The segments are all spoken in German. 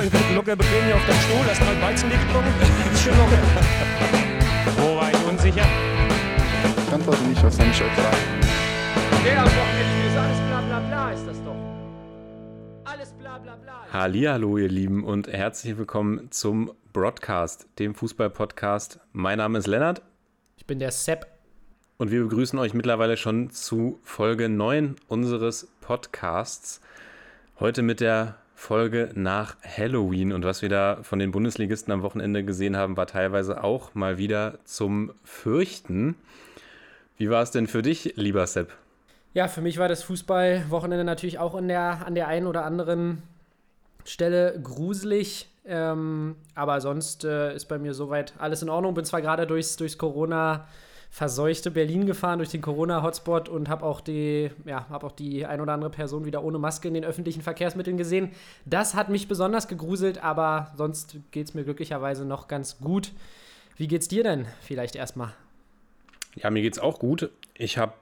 nicht. Hier locker bequem hier auf deinem Stuhl, hast mal Weizenlicht getrunken. Ist schön locker. Wo war ich unsicher? Ich antworte nicht auf seine Frage. Der am Wochenende ist alles bla bla bla, ist das doch. Alles bla bla bla. Hallihallo, ihr Lieben, und herzlich willkommen zum Broadcast, dem Fußball-Podcast. Mein Name ist Lennart Ich bin der Sepp. und wir begrüßen euch mittlerweile schon zu Folge 9 unseres Podcasts. Heute mit der Folge nach Halloween. Und was wir da von den Bundesligisten am Wochenende gesehen haben, war teilweise auch mal wieder zum Fürchten. Wie war es denn für dich, lieber Sepp? Ja, für mich war das Fußballwochenende natürlich auch in der, an der einen oder anderen Stelle gruselig. Ähm, aber sonst äh, ist bei mir soweit alles in Ordnung. Bin zwar gerade durchs, durchs Corona verseuchte Berlin gefahren, durch den Corona-Hotspot und habe auch, die, ja, hab auch die ein oder andere Person wieder ohne Maske in den öffentlichen Verkehrsmitteln gesehen. Das hat mich besonders gegruselt, aber sonst geht es mir glücklicherweise noch ganz gut. Wie geht's dir denn vielleicht erstmal? Ja, mir geht's auch gut. Ich habe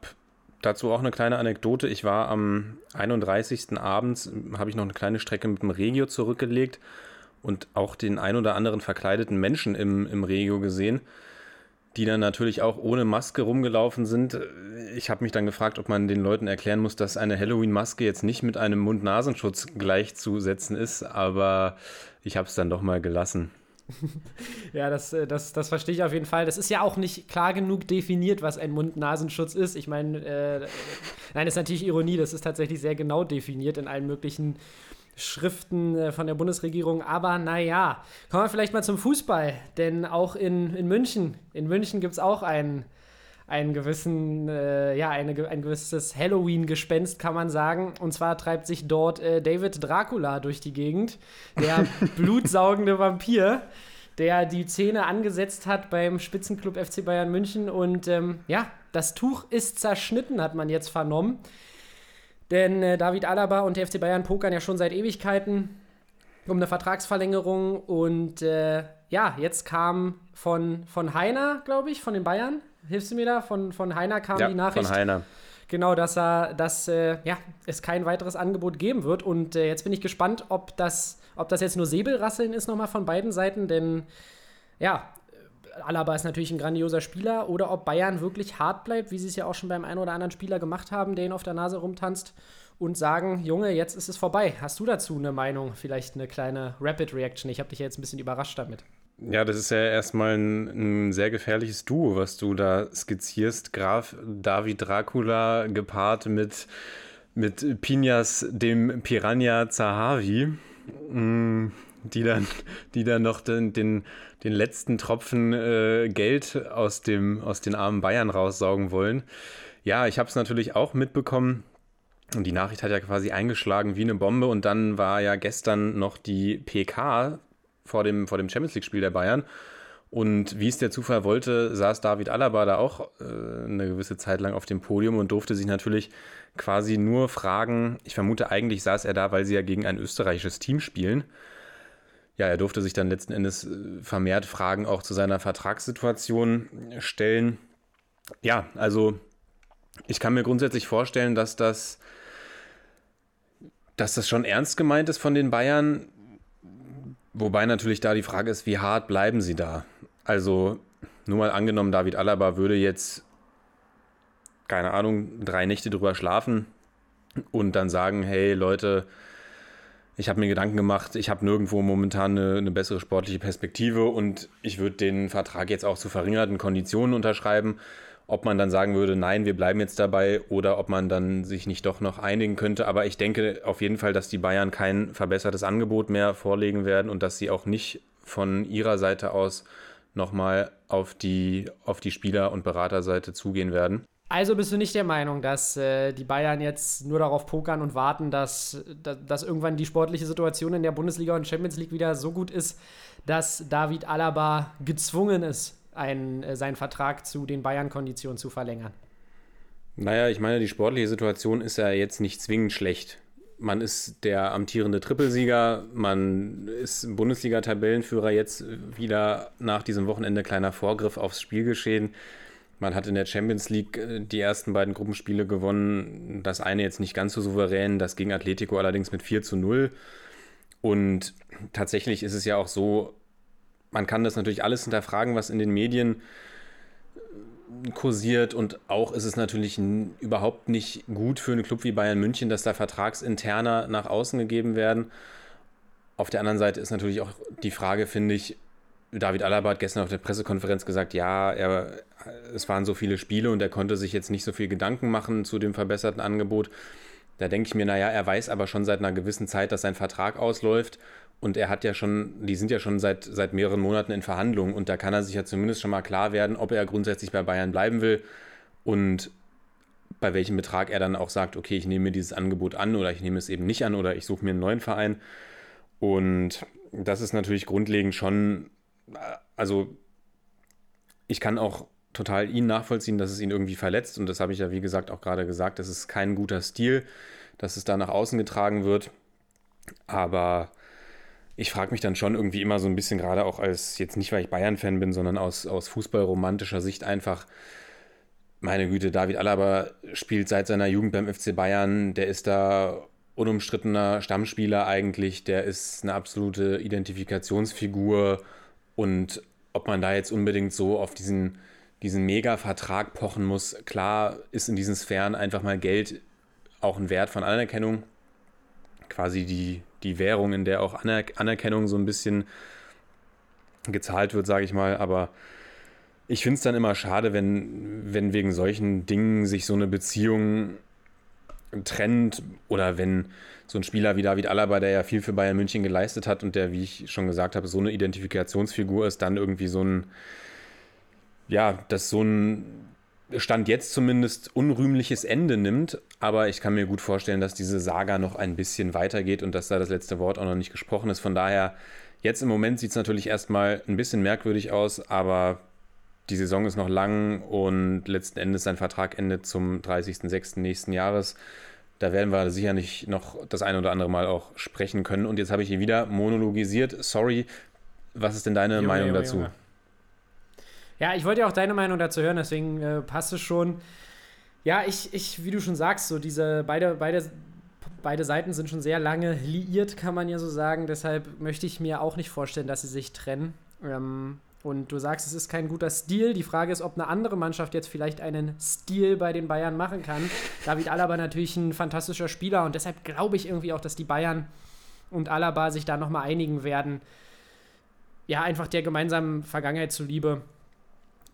dazu auch eine kleine Anekdote. Ich war am 31. abends, habe ich noch eine kleine Strecke mit dem Regio zurückgelegt und auch den ein oder anderen verkleideten Menschen im, im Regio gesehen, die dann natürlich auch ohne Maske rumgelaufen sind. Ich habe mich dann gefragt, ob man den Leuten erklären muss, dass eine Halloween-Maske jetzt nicht mit einem Mund-Nasenschutz gleichzusetzen ist, aber ich habe es dann doch mal gelassen. Ja, das, äh, das, das verstehe ich auf jeden Fall. Das ist ja auch nicht klar genug definiert, was ein Mund-Nasenschutz ist. Ich meine, äh, nein, das ist natürlich Ironie. Das ist tatsächlich sehr genau definiert in allen möglichen Schriften äh, von der Bundesregierung. Aber naja, kommen wir vielleicht mal zum Fußball. Denn auch in, in München, in München gibt es auch einen, einen gewissen, äh, ja, eine, ein gewisses Halloween-Gespenst, kann man sagen. Und zwar treibt sich dort äh, David Dracula durch die Gegend, der blutsaugende Vampir, der die Zähne angesetzt hat beim Spitzenclub FC Bayern München. Und ähm, ja, das Tuch ist zerschnitten, hat man jetzt vernommen. Denn äh, David Alaba und der FC Bayern pokern ja schon seit Ewigkeiten um eine Vertragsverlängerung. Und äh, ja, jetzt kam von, von Heiner, glaube ich, von den Bayern. Hilfst du mir da? Von, von Heiner kam Ja, die Nachricht. von Heiner. Genau, dass, er, dass äh, ja, es kein weiteres Angebot geben wird. Und äh, jetzt bin ich gespannt, ob das, ob das jetzt nur Säbelrasseln ist nochmal von beiden Seiten. Denn ja, Alaba ist natürlich ein grandioser Spieler. Oder ob Bayern wirklich hart bleibt, wie sie es ja auch schon beim einen oder anderen Spieler gemacht haben, der ihn auf der Nase rumtanzt. Und sagen, Junge, jetzt ist es vorbei. Hast du dazu eine Meinung? Vielleicht eine kleine Rapid Reaction? Ich habe dich ja jetzt ein bisschen überrascht damit. Ja, das ist ja erstmal ein, ein sehr gefährliches Duo, was du da skizzierst. Graf David Dracula gepaart mit, mit Pinas, dem Piranha Zahavi, mm, die dann, die dann noch den, den, den letzten Tropfen äh, Geld aus, dem, aus den armen Bayern raussaugen wollen. Ja, ich habe es natürlich auch mitbekommen. Und die Nachricht hat ja quasi eingeschlagen wie eine Bombe. Und dann war ja gestern noch die PK vor dem, vor dem Champions League-Spiel der Bayern. Und wie es der Zufall wollte, saß David Alaba da auch äh, eine gewisse Zeit lang auf dem Podium und durfte sich natürlich quasi nur fragen. Ich vermute, eigentlich saß er da, weil sie ja gegen ein österreichisches Team spielen. Ja, er durfte sich dann letzten Endes äh, vermehrt Fragen auch zu seiner Vertragssituation stellen. Ja, also ich kann mir grundsätzlich vorstellen, dass das, dass das schon ernst gemeint ist von den Bayern. Wobei natürlich da die Frage ist, wie hart bleiben sie da? Also, nur mal angenommen, David Alaba würde jetzt, keine Ahnung, drei Nächte drüber schlafen und dann sagen, hey Leute, ich habe mir Gedanken gemacht, ich habe nirgendwo momentan eine, eine bessere sportliche Perspektive und ich würde den Vertrag jetzt auch zu verringerten Konditionen unterschreiben. Ob man dann sagen würde, nein, wir bleiben jetzt dabei oder ob man dann sich nicht doch noch einigen könnte. Aber ich denke auf jeden Fall, dass die Bayern kein verbessertes Angebot mehr vorlegen werden und dass sie auch nicht von ihrer Seite aus nochmal auf die, auf die Spieler- und Beraterseite zugehen werden. Also bist du nicht der Meinung, dass äh, die Bayern jetzt nur darauf pokern und warten, dass, dass, dass irgendwann die sportliche Situation in der Bundesliga und Champions League wieder so gut ist, dass David Alaba gezwungen ist, einen, äh, seinen Vertrag zu den Bayern-Konditionen zu verlängern? Naja, ich meine, die sportliche Situation ist ja jetzt nicht zwingend schlecht. Man ist der amtierende Trippelsieger, man ist Bundesliga-Tabellenführer jetzt wieder nach diesem Wochenende kleiner Vorgriff aufs Spielgeschehen. Man hat in der Champions League äh, die ersten beiden Gruppenspiele gewonnen. Das eine jetzt nicht ganz so souverän, das gegen Atletico allerdings mit 4 zu 0. Und tatsächlich ist es ja auch so, man kann das natürlich alles hinterfragen, was in den Medien äh, kursiert und auch ist es natürlich überhaupt nicht gut für einen Club wie Bayern München, dass da Vertragsinterner nach außen gegeben werden. Auf der anderen Seite ist natürlich auch die Frage, finde ich, David Alaba hat gestern auf der Pressekonferenz gesagt, ja, er, es waren so viele Spiele und er konnte sich jetzt nicht so viel Gedanken machen zu dem verbesserten Angebot. Da denke ich mir, naja, er weiß aber schon seit einer gewissen Zeit, dass sein Vertrag ausläuft und er hat ja schon, die sind ja schon seit, seit mehreren Monaten in Verhandlungen und da kann er sich ja zumindest schon mal klar werden, ob er grundsätzlich bei Bayern bleiben will und bei welchem Betrag er dann auch sagt, okay, ich nehme mir dieses Angebot an oder ich nehme es eben nicht an oder ich suche mir einen neuen Verein. Und das ist natürlich grundlegend schon also ich kann auch total ihn nachvollziehen, dass es ihn irgendwie verletzt. Und das habe ich ja, wie gesagt, auch gerade gesagt. Das ist kein guter Stil, dass es da nach außen getragen wird. Aber ich frage mich dann schon irgendwie immer so ein bisschen, gerade auch als, jetzt nicht, weil ich Bayern-Fan bin, sondern aus, aus fußballromantischer Sicht einfach, meine Güte, David Alaba spielt seit seiner Jugend beim FC Bayern. Der ist da unumstrittener Stammspieler eigentlich. Der ist eine absolute Identifikationsfigur und ob man da jetzt unbedingt so auf diesen, diesen Mega-Vertrag pochen muss, klar ist in diesen Sphären einfach mal Geld auch ein Wert von Anerkennung. Quasi die, die Währung, in der auch Aner Anerkennung so ein bisschen gezahlt wird, sage ich mal. Aber ich finde es dann immer schade, wenn, wenn wegen solchen Dingen sich so eine Beziehung trennt oder wenn so ein Spieler wie David Alaba, der ja viel für Bayern München geleistet hat und der, wie ich schon gesagt habe, so eine Identifikationsfigur ist, dann irgendwie so ein, ja, dass so ein Stand jetzt zumindest unrühmliches Ende nimmt. Aber ich kann mir gut vorstellen, dass diese Saga noch ein bisschen weitergeht und dass da das letzte Wort auch noch nicht gesprochen ist. Von daher, jetzt im Moment sieht es natürlich erstmal ein bisschen merkwürdig aus, aber die Saison ist noch lang und letzten Endes sein Vertrag endet zum 30.06. nächsten Jahres. Da werden wir sicherlich noch das ein oder andere Mal auch sprechen können. Und jetzt habe ich hier wieder monologisiert. Sorry. Was ist denn deine Junge, Meinung Junge, dazu? Junge. Ja, ich wollte ja auch deine Meinung dazu hören, deswegen äh, passt es schon. Ja, ich, ich, wie du schon sagst, so diese beide, beide, beide Seiten sind schon sehr lange liiert, kann man ja so sagen. Deshalb möchte ich mir auch nicht vorstellen, dass sie sich trennen. Ähm, und du sagst, es ist kein guter Stil. Die Frage ist, ob eine andere Mannschaft jetzt vielleicht einen Stil bei den Bayern machen kann. David Alaba natürlich ein fantastischer Spieler und deshalb glaube ich irgendwie auch, dass die Bayern und Alaba sich da nochmal einigen werden. Ja, einfach der gemeinsamen Vergangenheit zuliebe.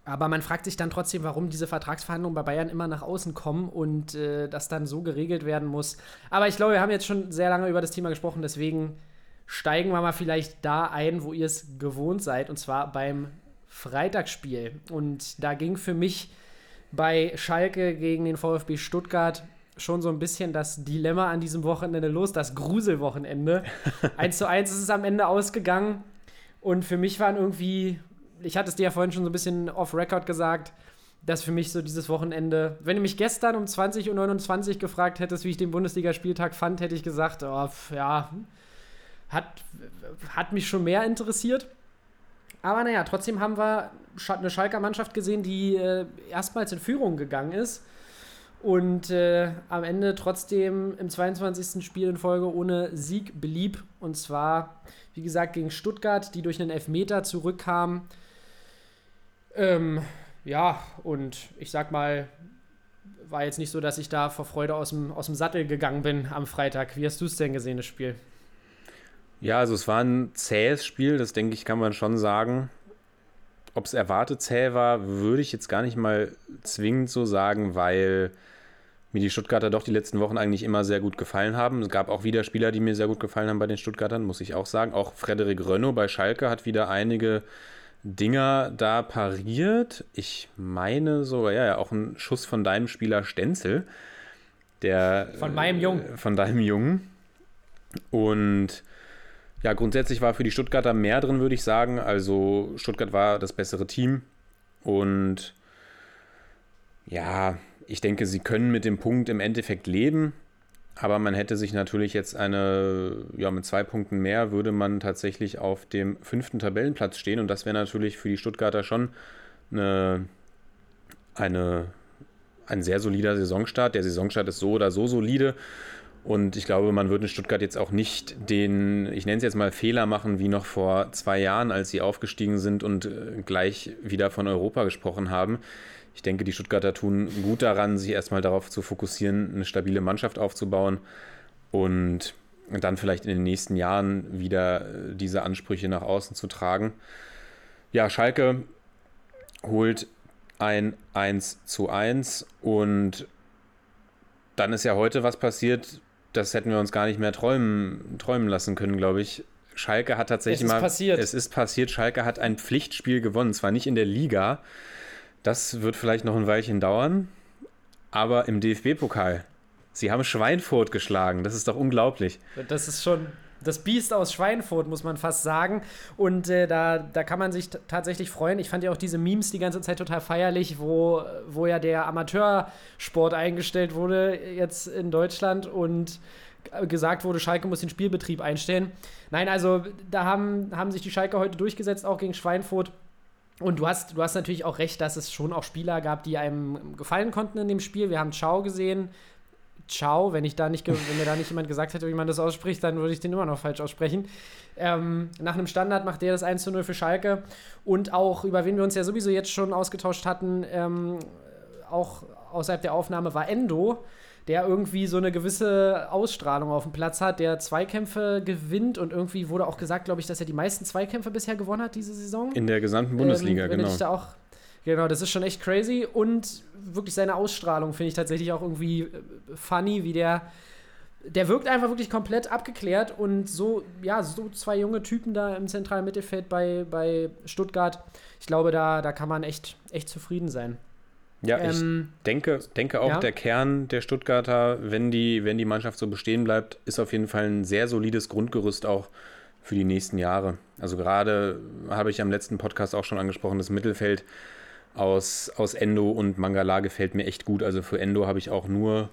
Aber man fragt sich dann trotzdem, warum diese Vertragsverhandlungen bei Bayern immer nach außen kommen und äh, das dann so geregelt werden muss. Aber ich glaube, wir haben jetzt schon sehr lange über das Thema gesprochen, deswegen steigen wir mal vielleicht da ein, wo ihr es gewohnt seid, und zwar beim Freitagsspiel. Und da ging für mich bei Schalke gegen den VfB Stuttgart schon so ein bisschen das Dilemma an diesem Wochenende los, das Gruselwochenende. 1 zu 1 ist es am Ende ausgegangen. Und für mich waren irgendwie, ich hatte es dir ja vorhin schon so ein bisschen off-Record gesagt, dass für mich so dieses Wochenende, wenn du mich gestern um 20.29 Uhr gefragt hättest, wie ich den Bundesligaspieltag fand, hätte ich gesagt, oh, ja, hat, hat mich schon mehr interessiert. Aber naja, trotzdem haben wir eine Schalker Mannschaft gesehen, die äh, erstmals in Führung gegangen ist und äh, am Ende trotzdem im 22. Spiel in Folge ohne Sieg blieb. Und zwar, wie gesagt, gegen Stuttgart, die durch einen Elfmeter zurückkamen. Ähm, ja, und ich sag mal, war jetzt nicht so, dass ich da vor Freude aus dem, aus dem Sattel gegangen bin am Freitag. Wie hast du es denn gesehen, das Spiel? Ja, also es war ein zähes Spiel, das denke ich, kann man schon sagen. Ob es erwartet zäh war, würde ich jetzt gar nicht mal zwingend so sagen, weil mir die Stuttgarter doch die letzten Wochen eigentlich immer sehr gut gefallen haben. Es gab auch wieder Spieler, die mir sehr gut gefallen haben bei den Stuttgartern, muss ich auch sagen. Auch Frederik Rönno bei Schalke hat wieder einige Dinger da pariert. Ich meine sogar, ja, ja, auch ein Schuss von deinem Spieler Stenzel. Der, von meinem Jungen. Äh, von deinem Jungen. Und ja, grundsätzlich war für die Stuttgarter mehr drin, würde ich sagen. Also Stuttgart war das bessere Team und ja, ich denke, sie können mit dem Punkt im Endeffekt leben. Aber man hätte sich natürlich jetzt eine, ja, mit zwei Punkten mehr würde man tatsächlich auf dem fünften Tabellenplatz stehen. Und das wäre natürlich für die Stuttgarter schon eine eine, ein sehr solider Saisonstart. Der Saisonstart ist so oder so solide. Und ich glaube, man würde in Stuttgart jetzt auch nicht den, ich nenne es jetzt mal Fehler machen, wie noch vor zwei Jahren, als sie aufgestiegen sind und äh, gleich wieder von Europa gesprochen haben. Ich denke, die Stuttgarter tun gut daran, sich erstmal darauf zu fokussieren, eine stabile Mannschaft aufzubauen und dann vielleicht in den nächsten Jahren wieder äh, diese Ansprüche nach außen zu tragen. Ja, Schalke holt ein 1 zu 1 und dann ist ja heute was passiert, das hätten wir uns gar nicht mehr träumen, träumen lassen können, glaube ich. Schalke hat tatsächlich es ist mal. Passiert. Es ist passiert. Schalke hat ein Pflichtspiel gewonnen. Zwar nicht in der Liga. Das wird vielleicht noch ein Weilchen dauern. Aber im DFB-Pokal. Sie haben Schweinfurt geschlagen. Das ist doch unglaublich. Das ist schon das Biest aus Schweinfurt, muss man fast sagen. Und äh, da, da kann man sich tatsächlich freuen. Ich fand ja auch diese Memes die ganze Zeit total feierlich, wo, wo ja der Amateursport eingestellt wurde jetzt in Deutschland und gesagt wurde, Schalke muss den Spielbetrieb einstellen. Nein, also da haben, haben sich die Schalke heute durchgesetzt, auch gegen Schweinfurt. Und du hast, du hast natürlich auch recht, dass es schon auch Spieler gab, die einem gefallen konnten in dem Spiel. Wir haben Chao gesehen, Ciao, wenn ich da nicht, wenn mir da nicht jemand gesagt hätte, wie man das ausspricht, dann würde ich den immer noch falsch aussprechen. Ähm, nach einem Standard macht der das 1 zu 0 für Schalke. Und auch, über wen wir uns ja sowieso jetzt schon ausgetauscht hatten, ähm, auch außerhalb der Aufnahme war Endo, der irgendwie so eine gewisse Ausstrahlung auf dem Platz hat, der Zweikämpfe gewinnt und irgendwie wurde auch gesagt, glaube ich, dass er die meisten Zweikämpfe bisher gewonnen hat diese Saison. In der gesamten Bundesliga, ähm, genau. Ich da auch Genau, das ist schon echt crazy und wirklich seine Ausstrahlung finde ich tatsächlich auch irgendwie äh, funny, wie der. Der wirkt einfach wirklich komplett abgeklärt und so, ja, so zwei junge Typen da im zentralen Mittelfeld bei, bei Stuttgart. Ich glaube, da, da kann man echt, echt zufrieden sein. Ja, Ähm, ich denke, denke auch, ja. der Kern der Stuttgarter, wenn die, wenn die Mannschaft so bestehen bleibt, ist auf jeden Fall ein sehr solides Grundgerüst auch für die nächsten Jahre. Also gerade habe ich am letzten Podcast auch schon angesprochen, das Mittelfeld aus, aus Endo und Mangala gefällt mir echt gut. Also für Endo habe ich auch nur,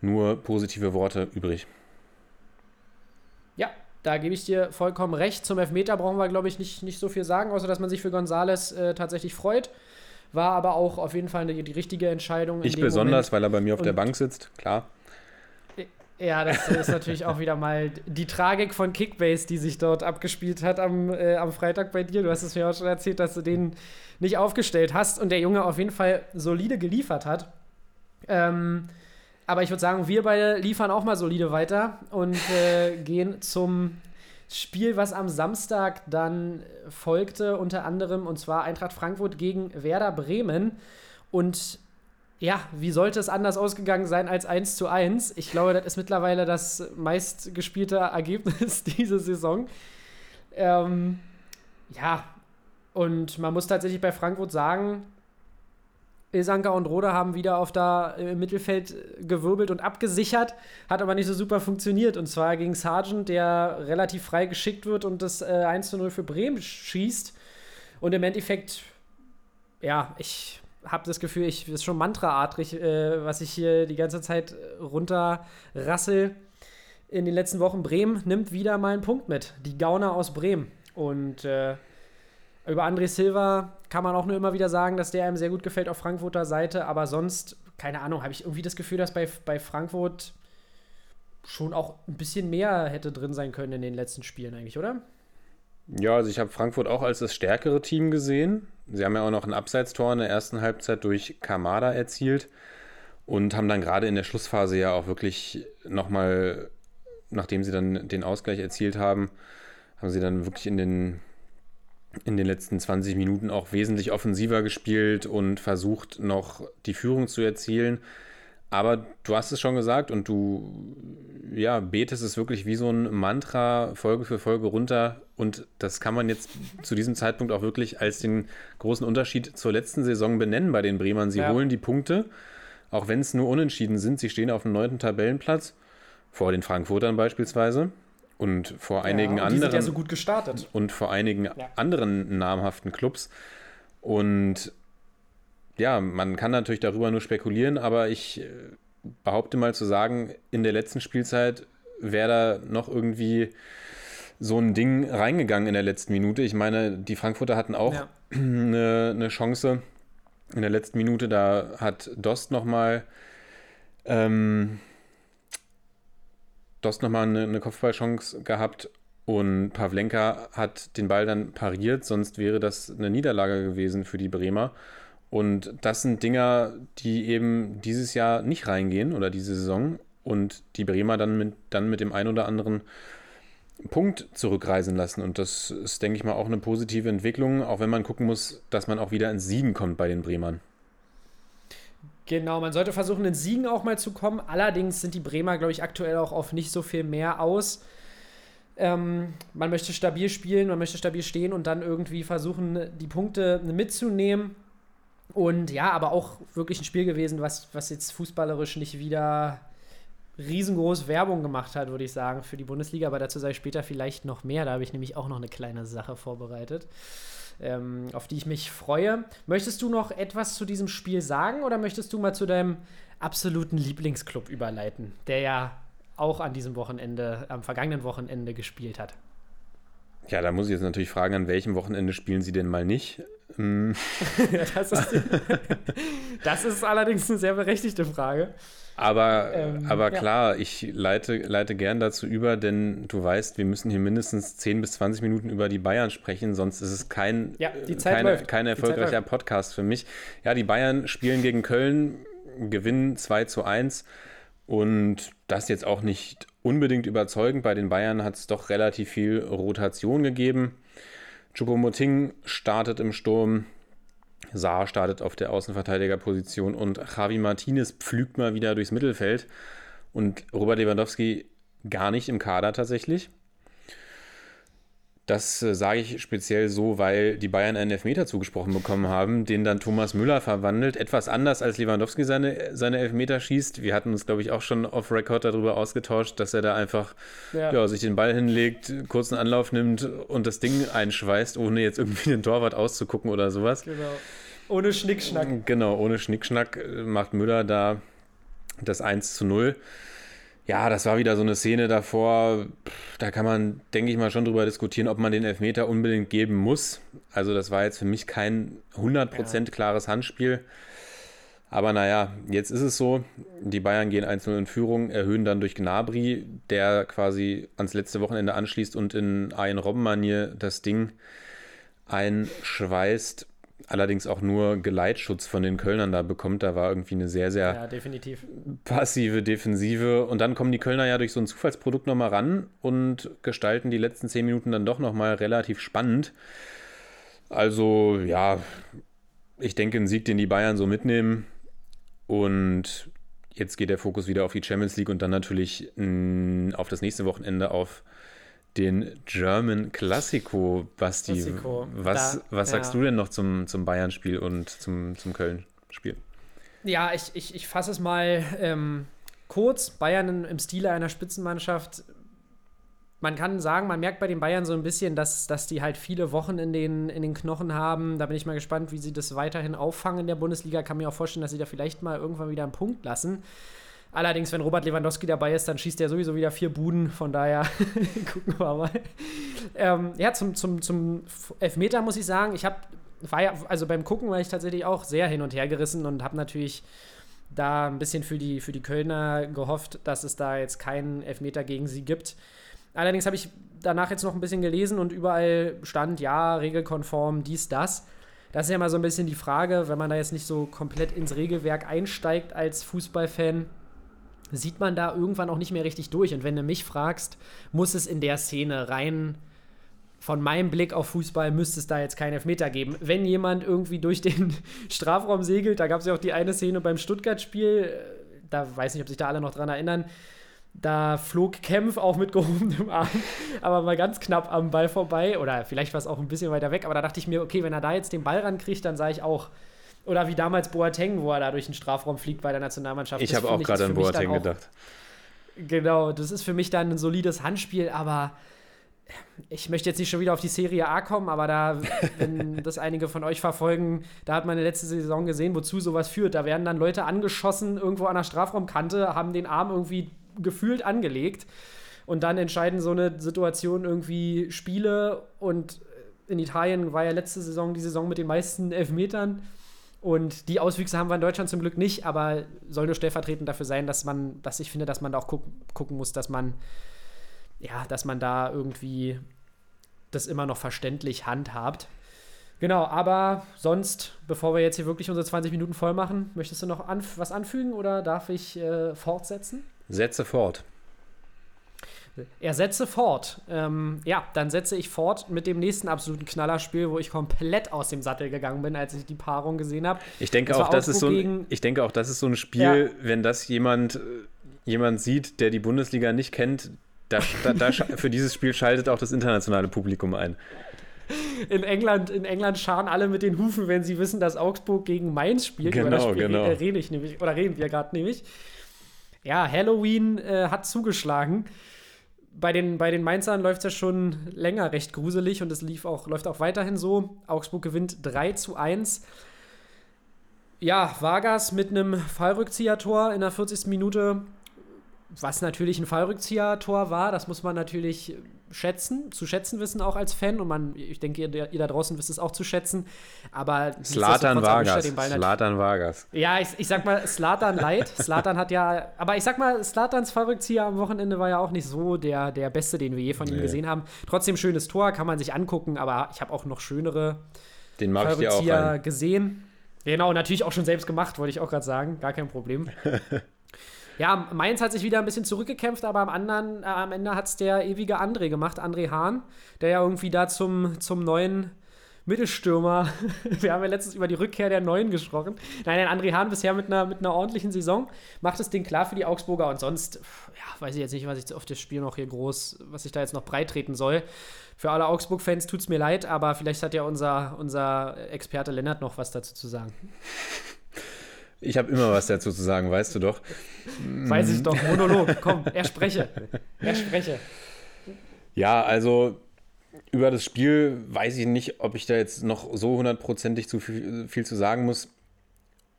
nur positive Worte übrig. Ja, da gebe ich dir vollkommen recht. Zum Elfmeter brauchen wir, glaube ich, nicht, nicht so viel sagen, außer dass man sich für Gonzales äh, tatsächlich freut. War aber auch auf jeden Fall die, die richtige Entscheidung. Ich besonders, Moment. weil er bei mir auf der Und- Bank sitzt, klar. Ja, das ist natürlich auch wieder mal die Tragik von Kickbase, die sich dort abgespielt hat am, äh, am Freitag bei dir. Du hast es mir auch schon erzählt, dass du den nicht aufgestellt hast und der Junge auf jeden Fall solide geliefert hat. Ähm, aber ich würde sagen, wir beide liefern auch mal solide weiter und äh, gehen zum Spiel, was am Samstag dann folgte, unter anderem, und zwar Eintracht Frankfurt gegen Werder Bremen. Und ja, wie sollte es anders ausgegangen sein als 1 zu 1? Ich glaube, das ist mittlerweile das meistgespielte Ergebnis diese Saison. Ähm, ja, und man muss tatsächlich bei Frankfurt sagen, Ilsanka und Roda haben wieder auf da im Mittelfeld gewirbelt und abgesichert, hat aber nicht so super funktioniert. Und zwar gegen Sargent, der relativ frei geschickt wird und das äh, 1 zu 0 für Bremen schießt. Und im Endeffekt, ja, ich habe das Gefühl, ich das ist schon mantraartig, äh, was ich hier die ganze Zeit runterrassel. In den letzten Wochen Bremen nimmt wieder mal einen Punkt mit. Die Gauner aus Bremen. Und äh, über André Silva kann man auch nur immer wieder sagen, dass der einem sehr gut gefällt auf Frankfurter Seite. Aber sonst, keine Ahnung, habe ich irgendwie das Gefühl, dass bei, bei Frankfurt schon auch ein bisschen mehr hätte drin sein können in den letzten Spielen eigentlich, oder? Ja, also ich habe Frankfurt auch als das stärkere Team gesehen. Sie haben ja auch noch ein Abseitstor in der ersten Halbzeit durch Kamada erzielt und haben dann gerade in der Schlussphase ja auch wirklich nochmal, nachdem sie dann den Ausgleich erzielt haben, haben sie dann wirklich in den, in den letzten 20 Minuten auch wesentlich offensiver gespielt und versucht noch die Führung zu erzielen. Aber du hast es schon gesagt und du ja, betest es wirklich wie so ein Mantra Folge für Folge runter. Und das kann man jetzt zu diesem Zeitpunkt auch wirklich als den großen Unterschied zur letzten Saison benennen bei den Bremern. Sie Ja. holen die Punkte, auch wenn es nur unentschieden sind. Sie stehen auf dem neunten Tabellenplatz, vor den Frankfurtern beispielsweise. Und vor einigen ja, und die anderen sind ja so gut gestartet. und vor einigen Ja. anderen namhaften Clubs. Und ja, man kann natürlich darüber nur spekulieren, aber ich äh, behaupte mal zu sagen, in der letzten Spielzeit wäre da noch irgendwie so ein Ding reingegangen in der letzten Minute. Ich meine, die Frankfurter hatten auch Ja. eine, eine Chance in der letzten Minute, da hat Dost nochmal ähm, Dost nochmal eine, eine Kopfballchance gehabt und Pavlenka hat den Ball dann pariert, sonst wäre das eine Niederlage gewesen für die Bremer. Und das sind Dinger, die eben dieses Jahr nicht reingehen oder diese Saison und die Bremer dann mit, dann mit dem ein oder anderen Punkt zurückreisen lassen. Und das ist, denke ich mal, auch eine positive Entwicklung, auch wenn man gucken muss, dass man auch wieder ins Siegen kommt bei den Bremern. Genau, man sollte versuchen, ins Siegen auch mal zu kommen. Allerdings sind die Bremer, glaube ich, aktuell auch auf nicht so viel mehr aus. Ähm, man möchte stabil spielen, man möchte stabil stehen und dann irgendwie versuchen, die Punkte mitzunehmen. Und ja, aber auch wirklich ein Spiel gewesen, was, was jetzt fußballerisch nicht wieder riesengroß Werbung gemacht hat, würde ich sagen, für die Bundesliga. Aber dazu ich später vielleicht noch mehr. Da habe ich nämlich auch noch eine kleine Sache vorbereitet, ähm, auf die ich mich freue. Möchtest du noch etwas zu diesem Spiel sagen oder möchtest du mal zu deinem absoluten Lieblingsclub überleiten, der ja auch an diesem Wochenende, am vergangenen Wochenende gespielt hat? Ja, da muss ich jetzt natürlich fragen, an welchem Wochenende spielen sie denn mal nicht? Mm. das, ist, das ist allerdings eine sehr berechtigte Frage. Aber, ähm, aber klar, ja. ich leite, leite gern dazu über, denn du weißt, wir müssen hier mindestens 10 bis 20 Minuten über die Bayern sprechen, sonst ist es kein, ja, keine, kein erfolgreicher Podcast für mich. Ja, die Bayern spielen gegen Köln, gewinnen 2 zu 1 und das jetzt auch nicht unbedingt überzeugend. Bei den Bayern hat es doch relativ viel Rotation gegeben. Choupo-Moting startet im Sturm, Saar startet auf der Außenverteidigerposition und Javi Martinez pflügt mal wieder durchs Mittelfeld und Robert Lewandowski gar nicht im Kader tatsächlich. Das äh, sage ich speziell so, weil die Bayern einen Elfmeter zugesprochen bekommen haben, den dann Thomas Müller verwandelt. Etwas anders als Lewandowski seine, seine Elfmeter schießt. Wir hatten uns, glaube ich, auch schon off-Record darüber ausgetauscht, dass er da einfach ja. Ja, sich den Ball hinlegt, kurzen Anlauf nimmt und das Ding einschweißt, ohne jetzt irgendwie den Torwart auszugucken oder sowas. Genau. Ohne Schnickschnack. Genau, ohne Schnickschnack äh, macht Müller da das 1 zu 0 ja, das war wieder so eine Szene davor. Da kann man, denke ich mal, schon drüber diskutieren, ob man den Elfmeter unbedingt geben muss. Also, das war jetzt für mich kein 100% ja. klares Handspiel. Aber naja, jetzt ist es so. Die Bayern gehen 1-0 in Führung, erhöhen dann durch Gnabry, der quasi ans letzte Wochenende anschließt und in ein Robben-Manier das Ding einschweißt allerdings auch nur Geleitschutz von den Kölnern da bekommt. Da war irgendwie eine sehr, sehr ja, passive Defensive. Und dann kommen die Kölner ja durch so ein Zufallsprodukt nochmal ran und gestalten die letzten zehn Minuten dann doch nochmal relativ spannend. Also, ja, ich denke, ein Sieg, den die Bayern so mitnehmen. Und jetzt geht der Fokus wieder auf die Champions League und dann natürlich mh, auf das nächste Wochenende auf den German Classico, Basti. Classico. Was, da, was sagst ja. du denn noch zum, zum Bayern-Spiel und zum, zum Köln-Spiel? Ja, ich, ich, ich fasse es mal ähm, kurz. Bayern im Stile einer Spitzenmannschaft. Man kann sagen, man merkt bei den Bayern so ein bisschen, dass, dass die halt viele Wochen in den, in den Knochen haben. Da bin ich mal gespannt, wie sie das weiterhin auffangen in der Bundesliga. Kann mir auch vorstellen, dass sie da vielleicht mal irgendwann wieder einen Punkt lassen. Allerdings, wenn Robert Lewandowski dabei ist, dann schießt er sowieso wieder vier Buden. Von daher gucken wir mal. Ähm, ja, zum, zum, zum Elfmeter muss ich sagen, ich habe, war ja, also beim Gucken war ich tatsächlich auch sehr hin und her gerissen und habe natürlich da ein bisschen für die, für die Kölner gehofft, dass es da jetzt keinen Elfmeter gegen sie gibt. Allerdings habe ich danach jetzt noch ein bisschen gelesen und überall stand, ja, regelkonform, dies, das. Das ist ja mal so ein bisschen die Frage, wenn man da jetzt nicht so komplett ins Regelwerk einsteigt als Fußballfan sieht man da irgendwann auch nicht mehr richtig durch. Und wenn du mich fragst, muss es in der Szene rein von meinem Blick auf Fußball müsste es da jetzt keinen Elfmeter geben. Wenn jemand irgendwie durch den Strafraum segelt, da gab es ja auch die eine Szene beim Stuttgart-Spiel, da weiß nicht, ob sich da alle noch dran erinnern, da flog Kempf auch mit gehobenem Arm, aber mal ganz knapp am Ball vorbei oder vielleicht war es auch ein bisschen weiter weg, aber da dachte ich mir, okay, wenn er da jetzt den Ball rankriegt, dann sage ich auch, oder wie damals Boateng, wo er da durch den Strafraum fliegt bei der Nationalmannschaft. Ich habe auch gerade an Boateng gedacht. Genau, das ist für mich dann ein solides Handspiel, aber ich möchte jetzt nicht schon wieder auf die Serie A kommen, aber da, wenn das einige von euch verfolgen, da hat man in der letzten Saison gesehen, wozu sowas führt. Da werden dann Leute angeschossen irgendwo an der Strafraumkante, haben den Arm irgendwie gefühlt angelegt und dann entscheiden so eine Situation irgendwie Spiele und in Italien war ja letzte Saison die Saison mit den meisten Elfmetern Und die Auswüchse haben wir in Deutschland zum Glück nicht, aber soll nur stellvertretend dafür sein, dass man, dass ich finde, dass man da auch guck, gucken muss, dass man, ja, dass man da irgendwie das immer noch verständlich handhabt. Genau, aber sonst, bevor wir jetzt hier wirklich unsere 20 Minuten voll machen, möchtest du noch anf was anfügen oder darf ich äh, fortsetzen? Setze fort. Er setze fort. Ähm, ja, dann setze ich fort mit dem nächsten absoluten Knallerspiel, wo ich komplett aus dem Sattel gegangen bin, als ich die Paarung gesehen habe. Ich denke, Das auch, das ist so ein, ich denke auch, das ist so ein Spiel, Ja. wenn das jemand, äh, jemand sieht, der die Bundesliga nicht kennt, da, da, da, für dieses Spiel schaltet auch das internationale Publikum ein. In England, in England scharen alle mit den Hufen, wenn sie wissen, dass Augsburg gegen Mainz spielt. Über das Genau, Spiel genau. Äh, rede ich nämlich, oder reden wir gerade nämlich. Ja, Halloween äh, hat zugeschlagen. Bei den, bei den Mainzern läuft es ja schon länger recht gruselig und es lief auch, läuft auch weiterhin so. Augsburg gewinnt 3 zu 1. Ja, Vargas mit einem Fallrückzieher-Tor in der 40. Minute, was natürlich ein Fallrückzieher-Tor war, das muss man natürlich schätzen, zu schätzen wissen auch als Fan und man, ich denke, ihr, ihr da draußen wisst es auch zu schätzen, aber Slatan Vargas. Slatan Vargas. ja, ich, ich sag mal, Slatan leid. Slatan hat ja, aber ich sag mal, Slatans Fallrückzieher am Wochenende war ja auch nicht so der, der beste, den wir je von ihm Nee. gesehen haben. Trotzdem schönes Tor, kann man sich angucken, aber ich habe auch noch schönere Den mache ich dir auch rein. gesehen. Genau, natürlich auch schon selbst gemacht, wollte ich auch gerade sagen. Gar kein Problem. ja, Mainz hat sich wieder ein bisschen zurückgekämpft, aber am, anderen, äh, am Ende hat es der ewige André gemacht, André Hahn, der ja irgendwie da zum, zum neuen Mittelstürmer, wir haben ja letztens über die Rückkehr der Neuen gesprochen. Nein, nein, André Hahn bisher mit einer, mit einer ordentlichen Saison, macht das Ding klar für die Augsburger und sonst, ja, weiß ich jetzt nicht, was ich auf das Spiel noch hier groß, was ich da jetzt noch breit treten soll. Für alle Augsburg-Fans tut es mir leid, aber vielleicht hat ja unser, unser Experte Lennart noch was dazu zu sagen. Ich habe immer was dazu zu sagen, weißt du doch. Weiß ich doch, Monolog, komm, er spreche. Er spreche. Ja, also über das Spiel weiß ich nicht, ob ich da jetzt noch so hundertprozentig zu viel, viel zu sagen muss.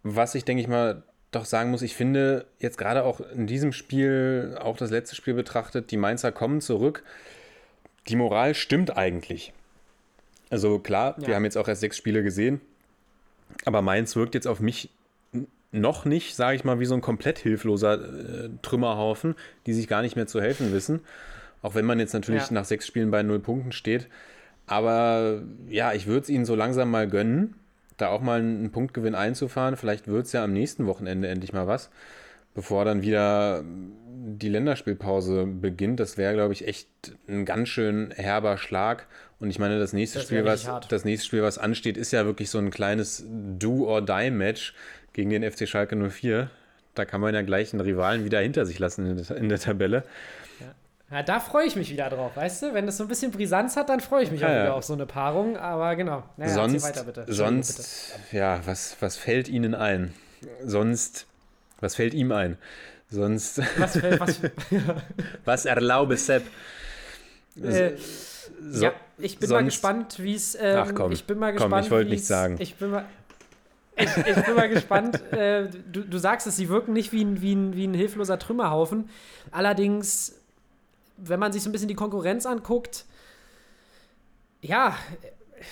Was ich, denke ich mal, doch sagen muss, ich finde jetzt gerade auch in diesem Spiel, auch das letzte Spiel betrachtet, die Mainzer kommen zurück. Die Moral stimmt eigentlich. Also klar, wir Ja. haben jetzt auch erst sechs Spiele gesehen, aber Mainz wirkt jetzt auf mich noch nicht, sage ich mal, wie so ein komplett hilfloser äh, Trümmerhaufen, die sich gar nicht mehr zu helfen wissen. Auch wenn man jetzt natürlich Ja. nach sechs Spielen bei null Punkten steht. Aber ja, ich würde es ihnen so langsam mal gönnen, da auch mal einen Punktgewinn einzufahren. Vielleicht wird es ja am nächsten Wochenende endlich mal was, bevor dann wieder die Länderspielpause beginnt. Das wäre, glaube ich, echt ein ganz schön herber Schlag. Und ich meine, das nächste Das Spiel, was hart. das nächste Spiel, was ansteht, ist ja wirklich so ein kleines Do-or-Die-Match gegen den FC Schalke 04. Da kann man ja gleich einen Rivalen wieder hinter sich lassen in der, in der Tabelle. Ja, da freue ich mich wieder drauf, weißt du? Wenn das so ein bisschen Brisanz hat, dann freue ich mich Ja, auch ja. wieder auf so eine Paarung. Aber genau. Naja, sonst, weiter, bitte. Sonst, ja, was, was fällt Ihnen ein? Sonst, was fällt ihm ein? Sonst, bitte. Was, fällt- was, was erlaube Sepp? äh, So- ja, ich bin mal gespannt, wie es. Ähm, Ach komm, ich bin mal komm, gespannt. ich wollte nichts sagen. Ich bin mal. Ich, ich bin mal gespannt. Äh, du, du sagst es, sie wirken nicht wie ein, wie, ein, wie ein hilfloser Trümmerhaufen. Allerdings, wenn man sich so ein bisschen die Konkurrenz anguckt, ja,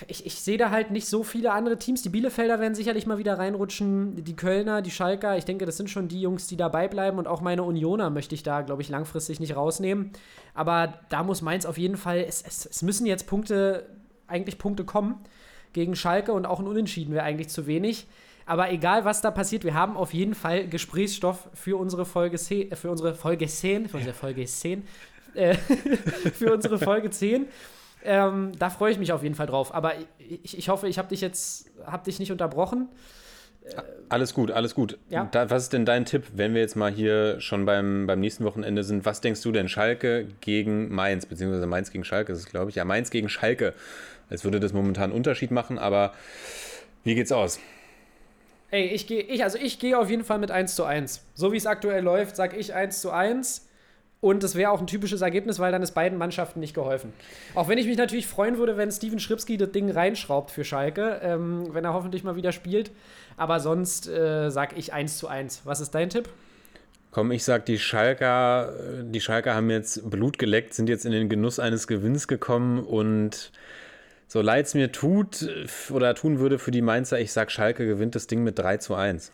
ich, ich sehe da halt nicht so viele andere Teams. Die Bielefelder werden sicherlich mal wieder reinrutschen. Die Kölner, die Schalker, ich denke, das sind schon die Jungs, die dabei bleiben. Und auch meine Unioner möchte ich da, glaube ich, langfristig nicht rausnehmen. Aber da muss Mainz auf jeden Fall, es, es, es müssen jetzt Punkte, eigentlich Punkte kommen gegen Schalke und auch ein Unentschieden wäre eigentlich zu wenig. Aber egal, was da passiert, wir haben auf jeden Fall Gesprächsstoff für unsere Folge 10, äh, für unsere Folge 10, für unsere Folge 10, äh, für unsere Folge 10. Ähm, da freue ich mich auf jeden Fall drauf. Aber ich, ich hoffe, ich habe dich jetzt, habe dich nicht unterbrochen. Alles gut, alles gut. Ja. Da, was ist denn dein Tipp, wenn wir jetzt mal hier schon beim, beim nächsten Wochenende sind? Was denkst du denn? Schalke gegen Mainz, beziehungsweise Mainz gegen Schalke ist es, glaube ich. Ja, Mainz gegen Schalke. Als würde das momentan einen Unterschied machen, aber wie geht's aus? Ey, ich gehe, ich, also ich gehe auf jeden Fall mit 1 zu 1. So wie es aktuell läuft, sage ich 1 zu 1. Und das wäre auch ein typisches Ergebnis, weil dann ist beiden Mannschaften nicht geholfen. Auch wenn ich mich natürlich freuen würde, wenn Steven Schripski das Ding reinschraubt für Schalke, ähm, wenn er hoffentlich mal wieder spielt. Aber sonst äh, sage ich 1 zu 1. Was ist dein Tipp? Komm, ich sag, die Schalker, die Schalker haben jetzt Blut geleckt, sind jetzt in den Genuss eines Gewinns gekommen und so leid es mir tut äh, oder tun würde für die Mainzer, ich sag Schalke gewinnt das Ding mit 3 zu 1.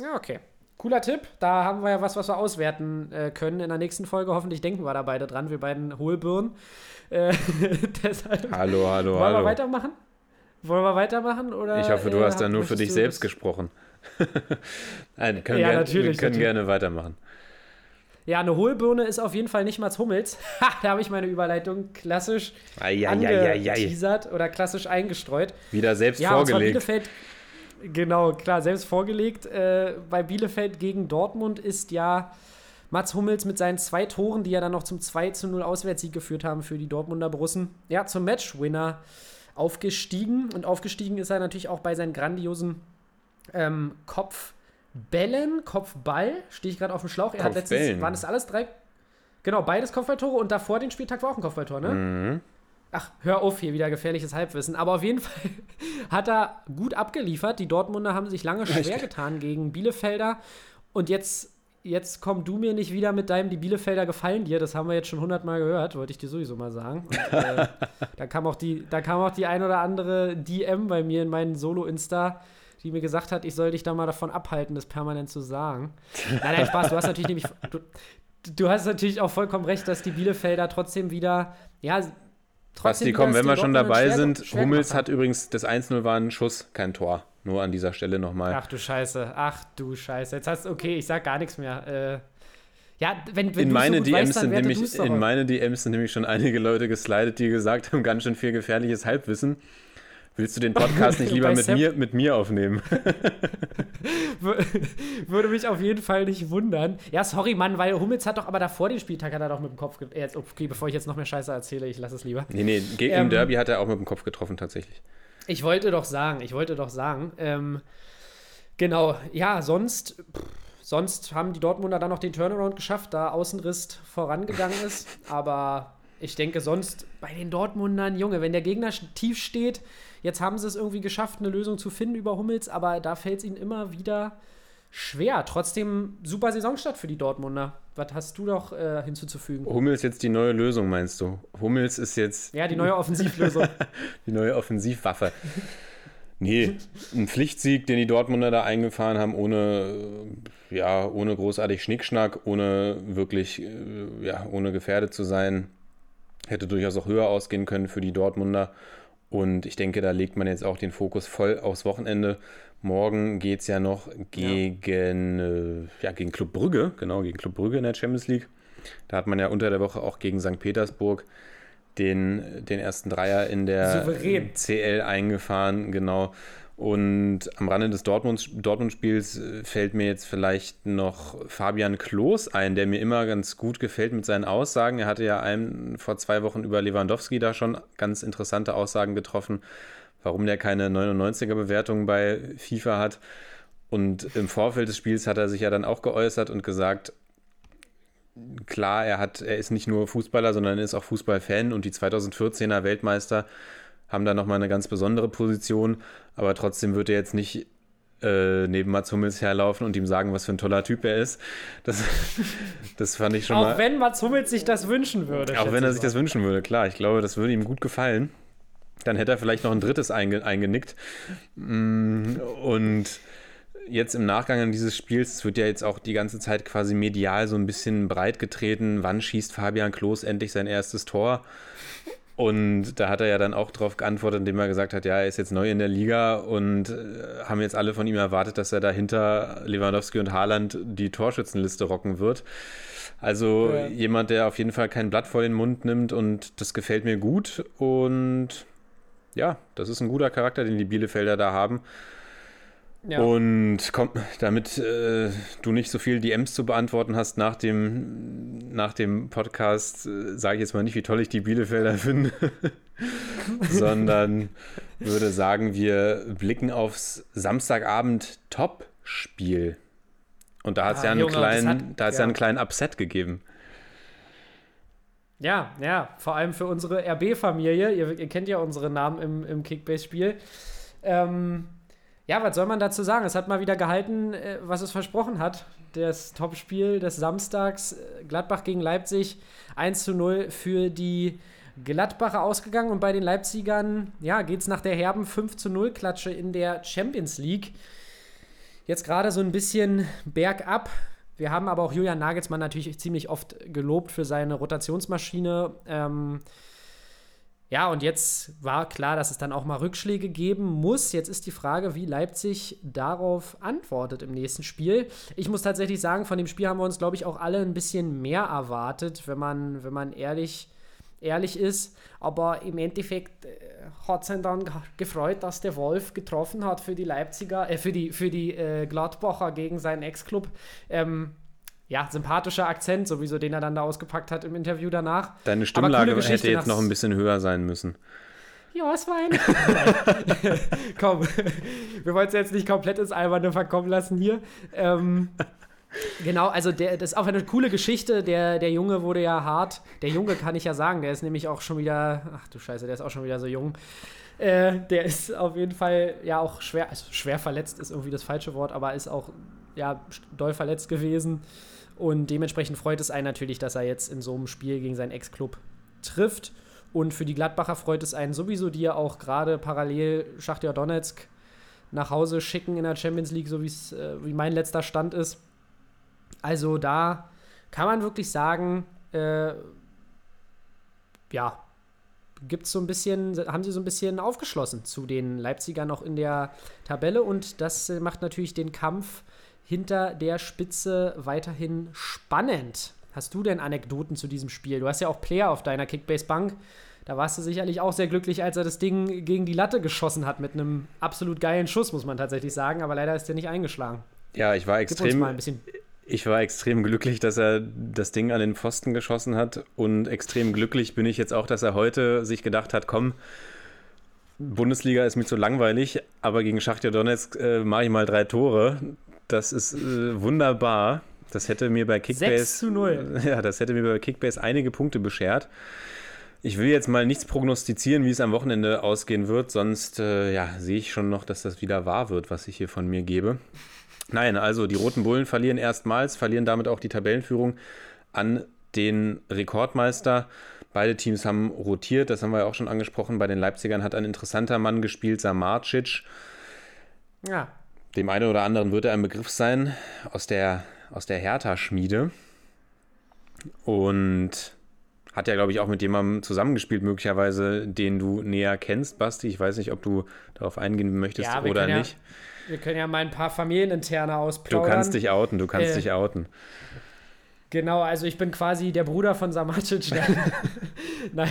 Ja, okay. Cooler Tipp. Da haben wir ja was, was wir auswerten äh, können in der nächsten Folge. Hoffentlich denken wir da beide dran, wir beiden Hohlbirnen. Äh, deshalb Hallo, hallo, wollen hallo. wir weitermachen? Wollen wir weitermachen? Oder, Ich hoffe, du äh, hast da nur für dich selbst gesprochen. Nein, können Ja, gern, natürlich, wir können natürlich. gerne weitermachen. Ja, eine Hohlbirne ist auf jeden Fall nicht Mats Hummels. Ha, da habe ich meine Überleitung klassisch angeteasert oder klassisch eingestreut. Wieder selbst Ja, vorgelegt. Bielefeld, genau, klar, selbst vorgelegt. Äh, bei Bielefeld gegen Dortmund ist ja Mats Hummels mit seinen zwei Toren, die ja dann noch zum 2 zu 0 Auswärtssieg geführt haben für die Dortmunder Borussen, ja, zum Matchwinner aufgestiegen. Und aufgestiegen ist er natürlich auch bei seinen grandiosen ähm, Kopfbällen, Kopfball, stehe ich gerade auf dem Schlauch. Er hat letztens, waren das alles drei? Genau, beides Kopfballtore und davor den Spieltag war auch ein Kopfballtor, ne? Mhm. Ach, hör auf, hier wieder gefährliches Halbwissen. Aber auf jeden Fall hat er gut abgeliefert. Die Dortmunder haben sich lange schwer getan gegen Bielefelder. Und jetzt, jetzt komm du mir nicht wieder mit deinem, die Bielefelder gefallen dir. Das haben wir jetzt schon hundertmal gehört, wollte ich dir sowieso mal sagen. Und, äh, da, kam auch die, da kam auch die ein oder andere DM bei mir in meinen Solo-Insta, die mir gesagt hat, ich soll dich da mal davon abhalten, das permanent zu sagen. Nein, nein, Spaß. Du hast natürlich nämlich. Du, du hast natürlich auch vollkommen recht, dass die Bielefelder trotzdem wieder, ja, Basti, wieder komm, wenn wir schon dabei sind, Hummels hat übrigens, das 1-0 war ein Schuss, kein Tor. Nur an dieser Stelle nochmal. Ach du Scheiße, ach du Scheiße. Jetzt hast okay, ich sag gar nichts mehr. Äh, ja, wenn, wenn In du meine, so gut DMs weißt, sind nämlich, in meine DMs sind nämlich schon einige Leute geslidet, die gesagt haben, ganz schön viel gefährliches Halbwissen. Willst du den Podcast nicht lieber mit Sepp- mir, mit mir aufnehmen? Wür- Würde mich auf jeden Fall nicht wundern. Ja, sorry, Mann, weil Hummels hat doch aber davor den Spieltag hat er doch mit dem Kopf. äh, Jetzt, okay, bevor ich jetzt noch mehr Scheiße erzähle, ich lasse es lieber. nee, nee, ge- Ähm, im Derby hat er auch mit dem Kopf getroffen, tatsächlich. Ich wollte doch sagen, ich wollte doch sagen, ähm, genau, ja, sonst, pff, sonst haben die Dortmunder dann noch den Turnaround geschafft, da Außenriss vorangegangen ist. Aber ich denke, sonst bei den Dortmundern, Junge, wenn der Gegner tief steht, jetzt haben sie es irgendwie geschafft, eine Lösung zu finden über Hummels, aber da fällt es ihnen immer wieder schwer. Trotzdem super Saisonstart für die Dortmunder. Was hast du doch äh, hinzuzufügen? Hummels jetzt die neue Lösung, meinst du? Hummels ist jetzt Ja, die neue Offensivlösung. die neue Offensivwaffe. Nee, ein Pflichtsieg, den die Dortmunder da eingefahren haben, ohne, äh, ja, ohne großartig Schnickschnack, ohne wirklich, äh, ja, ohne gefährdet zu sein. Hätte durchaus auch höher ausgehen können für die Dortmunder. Und ich denke, da legt man jetzt auch den Fokus voll aufs Wochenende. Morgen geht es ja noch gegen, äh, ja, gegen Club Brügge, genau, gegen Club Brügge in der Champions League. Da hat man ja unter der Woche auch gegen St. Petersburg den, den ersten Dreier in der Souverän. CL eingefahren, genau. Und am Rande des Dortmund- Dortmund-Spiels äh, fällt mir jetzt vielleicht noch Fabian Klos ein, der mir immer ganz gut gefällt mit seinen Aussagen. Er hatte ja einen, vor zwei Wochen über Lewandowski da schon ganz interessante Aussagen getroffen, warum der keine 99er-Bewertung bei FIFA hat. Und im Vorfeld des Spiels hat er sich ja dann auch geäußert und gesagt, klar, er hat, er ist nicht nur Fußballer, sondern er ist auch Fußballfan und die 2014er Weltmeister haben da nochmal eine ganz besondere Position, aber trotzdem wird er jetzt nicht äh, neben Mats Hummels herlaufen und ihm sagen, was für ein toller Typ er ist. Das, das fand ich schon auch mal. wenn Mats Hummels sich das wünschen würde. Auch wenn er ich sich das wünschen würde, klar. Ich glaube, das würde ihm gut gefallen. Dann hätte er vielleicht noch ein drittes einge eingenickt. Mm, Und jetzt im Nachgang an dieses Spiels, es wird ja jetzt auch die ganze Zeit quasi medial so ein bisschen breit getreten, wann schießt Fabian Klos endlich sein erstes Tor? Und da hat er ja dann auch darauf geantwortet, indem er gesagt hat, ja, er ist jetzt neu in der Liga und äh, haben jetzt alle von ihm erwartet, dass er da hinter Lewandowski und Haaland die Torschützenliste rocken wird. Also Ja. jemand, der auf jeden Fall kein Blatt vor den Mund nimmt und das gefällt mir gut. Und ja, das ist ein guter Charakter, den die Bielefelder da haben. Ja. Und komm, damit äh, du nicht so viel DMs zu beantworten hast nach dem, nach dem Podcast, äh, sage ich jetzt mal nicht, wie toll ich die Bielefelder finde, sondern würde sagen, wir blicken aufs Samstagabend Top-Spiel. Und da hat es Ah, ja, einen Junge, kleinen, hat- da hat's ja. ja. einen kleinen Upset gegeben. Ja, ja, vor allem für unsere RB-Familie. Ihr, ihr kennt ja unsere Namen im, im Kickbase-Spiel. Ähm, ja, was soll man dazu sagen? Es hat mal wieder gehalten, äh, was es versprochen hat. Das Topspiel des Samstags, äh, Gladbach gegen Leipzig, 1 zu 0 für die Gladbacher ausgegangen und bei den Leipzigern, ja, geht es nach der herben 5 zu 0 Klatsche in der Champions League. Jetzt gerade so ein bisschen bergab. Wir haben aber auch Julian Nagelsmann natürlich ziemlich oft gelobt für seine Rotationsmaschine. Ähm, ja, und jetzt war klar, dass es dann auch mal Rückschläge geben muss. Jetzt ist die Frage, wie Leipzig darauf antwortet im nächsten Spiel. Ich muss tatsächlich sagen, von dem Spiel haben wir uns, glaube ich, auch alle ein bisschen mehr erwartet, wenn man, wenn man ehrlich, ehrlich ist. Aber im Endeffekt äh, hat es ihn dann gefreut, dass der Wolf getroffen hat für die Leipziger, äh, für die, für die äh, Gladbacher gegen seinen Ex-Club. Ähm, ja, sympathischer Akzent, sowieso, den er dann da ausgepackt hat im Interview danach. Deine Stimmlage hätte jetzt noch ein bisschen höher sein müssen. Ja, es war ein. Komm, wir wollen es jetzt nicht komplett ins Alberne verkommen lassen hier. Ähm, genau, also der, das ist auch eine coole Geschichte. Der, der Junge wurde ja hart. Der Junge kann ich ja sagen, der ist nämlich auch schon wieder. Ach du Scheiße, der ist auch schon wieder so jung. Äh, der ist auf jeden Fall ja auch schwer, also schwer verletzt ist irgendwie das falsche Wort, aber ist auch ja doll verletzt gewesen. Und dementsprechend freut es einen natürlich, dass er jetzt in so einem Spiel gegen seinen Ex-Club trifft. Und für die Gladbacher freut es einen sowieso, die ja auch gerade parallel Schachtja Donetsk nach Hause schicken in der Champions League, so äh, wie mein letzter Stand ist. Also da kann man wirklich sagen, äh, ja, gibt so ein bisschen, haben sie so ein bisschen aufgeschlossen zu den Leipzigern noch in der Tabelle und das macht natürlich den Kampf hinter der Spitze weiterhin spannend. Hast du denn Anekdoten zu diesem Spiel? Du hast ja auch Player auf deiner Kickbase-Bank. Da warst du sicherlich auch sehr glücklich, als er das Ding gegen die Latte geschossen hat mit einem absolut geilen Schuss, muss man tatsächlich sagen. Aber leider ist der nicht eingeschlagen. Ja, ich war extrem. Ich war extrem glücklich, dass er das Ding an den Pfosten geschossen hat. Und extrem glücklich bin ich jetzt auch, dass er heute sich gedacht hat: komm, Bundesliga ist mir zu langweilig, aber gegen Schachtja Donetsk äh, mache ich mal drei Tore. Das ist äh, wunderbar. Das hätte mir bei Kickbase 6 zu 0. Ja, das hätte mir bei Kickbase einige Punkte beschert. Ich will jetzt mal nichts prognostizieren, wie es am Wochenende ausgehen wird, sonst äh, ja, sehe ich schon noch, dass das wieder wahr wird, was ich hier von mir gebe. Nein, also die Roten Bullen verlieren erstmals, verlieren damit auch die Tabellenführung an den Rekordmeister. Beide Teams haben rotiert, das haben wir ja auch schon angesprochen. Bei den Leipzigern hat ein interessanter Mann gespielt, Samarcic. Ja, dem einen oder anderen wird er ein Begriff sein aus der, aus der Hertha-Schmiede. Und hat ja, glaube ich, auch mit jemandem zusammengespielt, möglicherweise, den du näher kennst, Basti. Ich weiß nicht, ob du darauf eingehen möchtest ja, oder nicht. Ja, wir können ja mal ein paar Familieninterne ausplaudern. Du kannst dich outen, du kannst äh, dich outen. Genau, also ich bin quasi der Bruder von Samacic. Nein.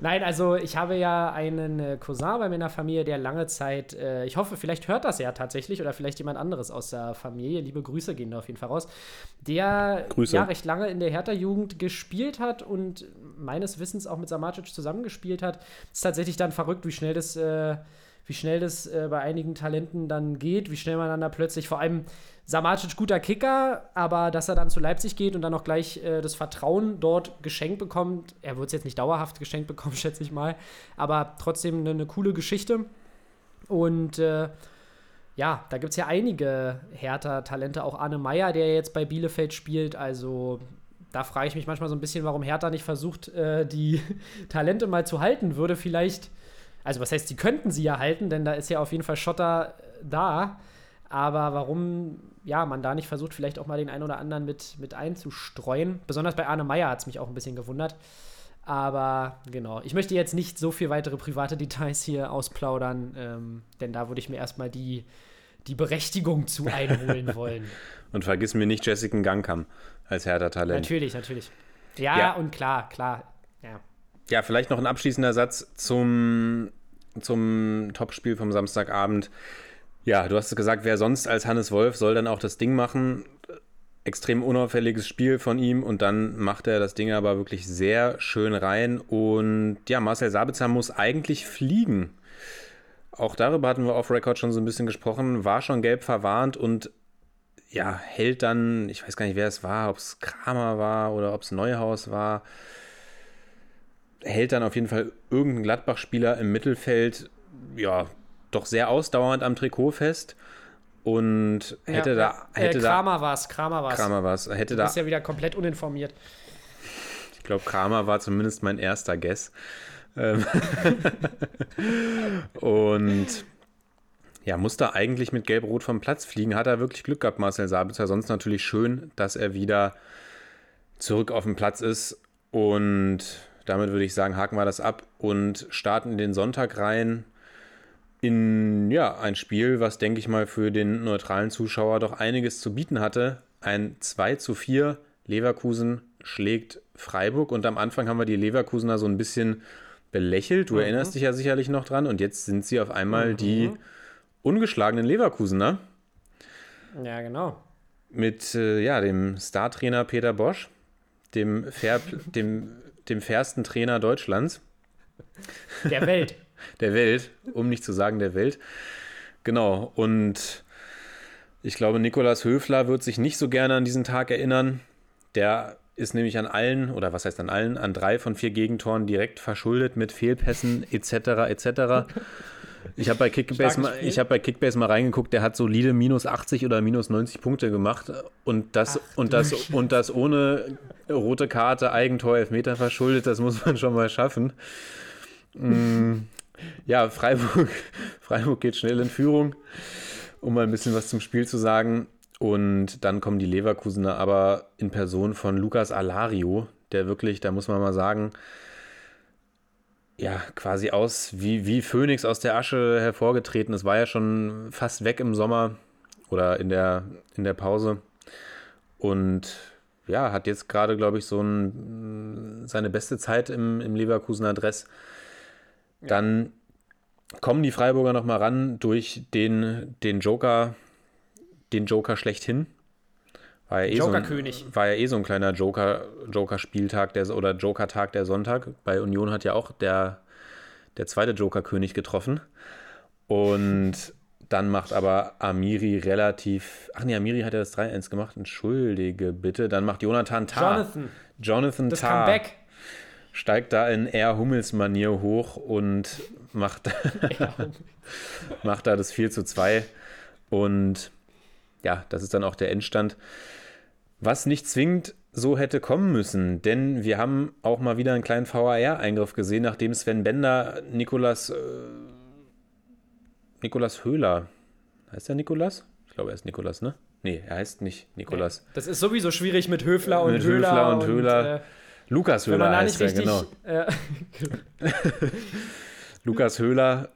Nein, also ich habe ja einen äh, Cousin bei meiner Familie, der lange Zeit, äh, ich hoffe, vielleicht hört das ja tatsächlich oder vielleicht jemand anderes aus der Familie, liebe Grüße gehen da auf jeden Fall raus, der Grüße. ja recht lange in der Hertha-Jugend gespielt hat und meines Wissens auch mit Samacic zusammengespielt hat. Ist tatsächlich dann verrückt, wie schnell das, äh, wie schnell das äh, bei einigen Talenten dann geht, wie schnell man dann da plötzlich vor allem Samacic guter Kicker, aber dass er dann zu Leipzig geht und dann auch gleich äh, das Vertrauen dort geschenkt bekommt, er wird es jetzt nicht dauerhaft geschenkt bekommen, schätze ich mal, aber trotzdem eine, eine coole Geschichte. Und äh, ja, da gibt es ja einige Hertha-Talente, auch Arne Meyer, der jetzt bei Bielefeld spielt, also da frage ich mich manchmal so ein bisschen, warum Hertha nicht versucht, äh, die Talente mal zu halten würde. Vielleicht, also was heißt, sie könnten sie ja halten, denn da ist ja auf jeden Fall Schotter da. Aber warum ja, man da nicht versucht, vielleicht auch mal den einen oder anderen mit, mit einzustreuen. Besonders bei Arne Meyer hat es mich auch ein bisschen gewundert. Aber genau, ich möchte jetzt nicht so viel weitere private Details hier ausplaudern, ähm, denn da würde ich mir erstmal die, die Berechtigung zu einholen wollen. und vergiss mir nicht Jessica Gangkam als Hertha-Talent. Natürlich, natürlich. Ja, ja, und klar, klar. Ja. Ja, vielleicht noch ein abschließender Satz zum, zum Topspiel vom Samstagabend. Ja, du hast gesagt, wer sonst als Hannes Wolf soll dann auch das Ding machen. Extrem unauffälliges Spiel von ihm und dann macht er das Ding aber wirklich sehr schön rein. Und ja, Marcel Sabitzer muss eigentlich fliegen. Auch darüber hatten wir off-Record schon so ein bisschen gesprochen, war schon gelb verwarnt und ja, hält dann, ich weiß gar nicht, wer es war, ob es Kramer war oder ob es Neuhaus war, hält dann auf jeden Fall irgendein Gladbach-Spieler im Mittelfeld, ja, doch sehr ausdauernd am Trikot fest. Und hätte ja, da. Hätte äh, Kramer war es, Kramer war es. Kramer war es. Hätte du da. bist ja wieder komplett uninformiert. Ich glaube, Kramer war zumindest mein erster Guess. Ähm und ja, musste eigentlich mit Gelb-Rot vom Platz fliegen. Hat er wirklich Glück gehabt, Marcel Sabitzer. Sonst natürlich schön, dass er wieder zurück auf dem Platz ist. Und damit würde ich sagen, haken wir das ab und starten in den Sonntag rein in ja, ein Spiel, was, denke ich mal, für den neutralen Zuschauer doch einiges zu bieten hatte. Ein 2 zu 4. Leverkusen schlägt Freiburg und am Anfang haben wir die Leverkusener so ein bisschen belächelt. Du mhm. erinnerst dich ja sicherlich noch dran und jetzt sind sie auf einmal mhm. die ungeschlagenen Leverkusener. Ja, genau. Mit äh, ja, dem Startrainer Peter Bosch, dem, Fair, dem, dem fairsten Trainer Deutschlands. Der Welt. der Welt, um nicht zu sagen der Welt. Genau, und ich glaube, Nikolas Höfler wird sich nicht so gerne an diesen Tag erinnern. Der ist nämlich an allen, oder was heißt an allen, an drei von vier Gegentoren direkt verschuldet mit Fehlpässen etc. etc. Ich habe bei, Kickbase mal, hab bei Kickbase mal reingeguckt, der hat solide minus 80 oder minus 90 Punkte gemacht und das, Ach, und das, und das ohne rote Karte, Eigentor, Elfmeter verschuldet, das muss man schon mal schaffen. Mm, ja, Freiburg, Freiburg geht schnell in Führung, um mal ein bisschen was zum Spiel zu sagen. Und dann kommen die Leverkusener aber in Person von Lukas Alario, der wirklich, da muss man mal sagen, ja, quasi aus wie, wie Phönix aus der Asche hervorgetreten. Es war ja schon fast weg im Sommer oder in der, in der Pause. Und ja, hat jetzt gerade, glaube ich, so ein, seine beste Zeit im, im Leverkusener Dress. Dann kommen die Freiburger nochmal ran durch den, den Joker, den Joker schlechthin. War ja eh Joker-König. So war ja eh so ein kleiner Joker, Joker-Spieltag oder Joker-Tag der Sonntag. Bei Union hat ja auch der, der zweite Joker-König getroffen. Und dann macht aber Amiri relativ. Ach nee, Amiri hat ja das 3-1 gemacht. Entschuldige bitte. Dann macht Jonathan Tah. Jonathan. Jonathan das Tah. Comeback steigt da in eher Hummels-Manier hoch und macht, macht da das 4 zu 2. Und ja, das ist dann auch der Endstand. Was nicht zwingend so hätte kommen müssen, denn wir haben auch mal wieder einen kleinen VAR-Eingriff gesehen, nachdem Sven Bender Nikolas, äh, Nikolas Höhler, heißt der Nikolas? Ich glaube, er ist Nikolas, ne? Nee, er heißt nicht Nikolas. Das ist sowieso schwierig mit Höfler und mit Höhler. Höfler und, und Höhler. Äh, Lukas Höhler heißt er, genau. Äh, Lukas Höhler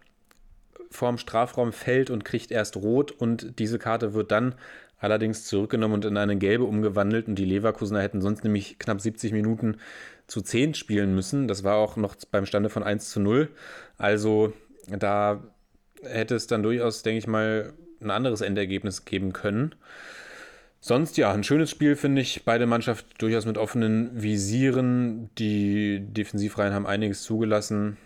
vorm Strafraum fällt und kriegt erst rot und diese Karte wird dann allerdings zurückgenommen und in eine gelbe umgewandelt und die Leverkusener hätten sonst nämlich knapp 70 Minuten zu 10 spielen müssen. Das war auch noch beim Stande von 1 zu 0. Also da hätte es dann durchaus, denke ich mal, ein anderes Endergebnis geben können. Sonst ja, ein schönes Spiel finde ich. Beide Mannschaften durchaus mit offenen Visieren. Die Defensivreihen haben einiges zugelassen.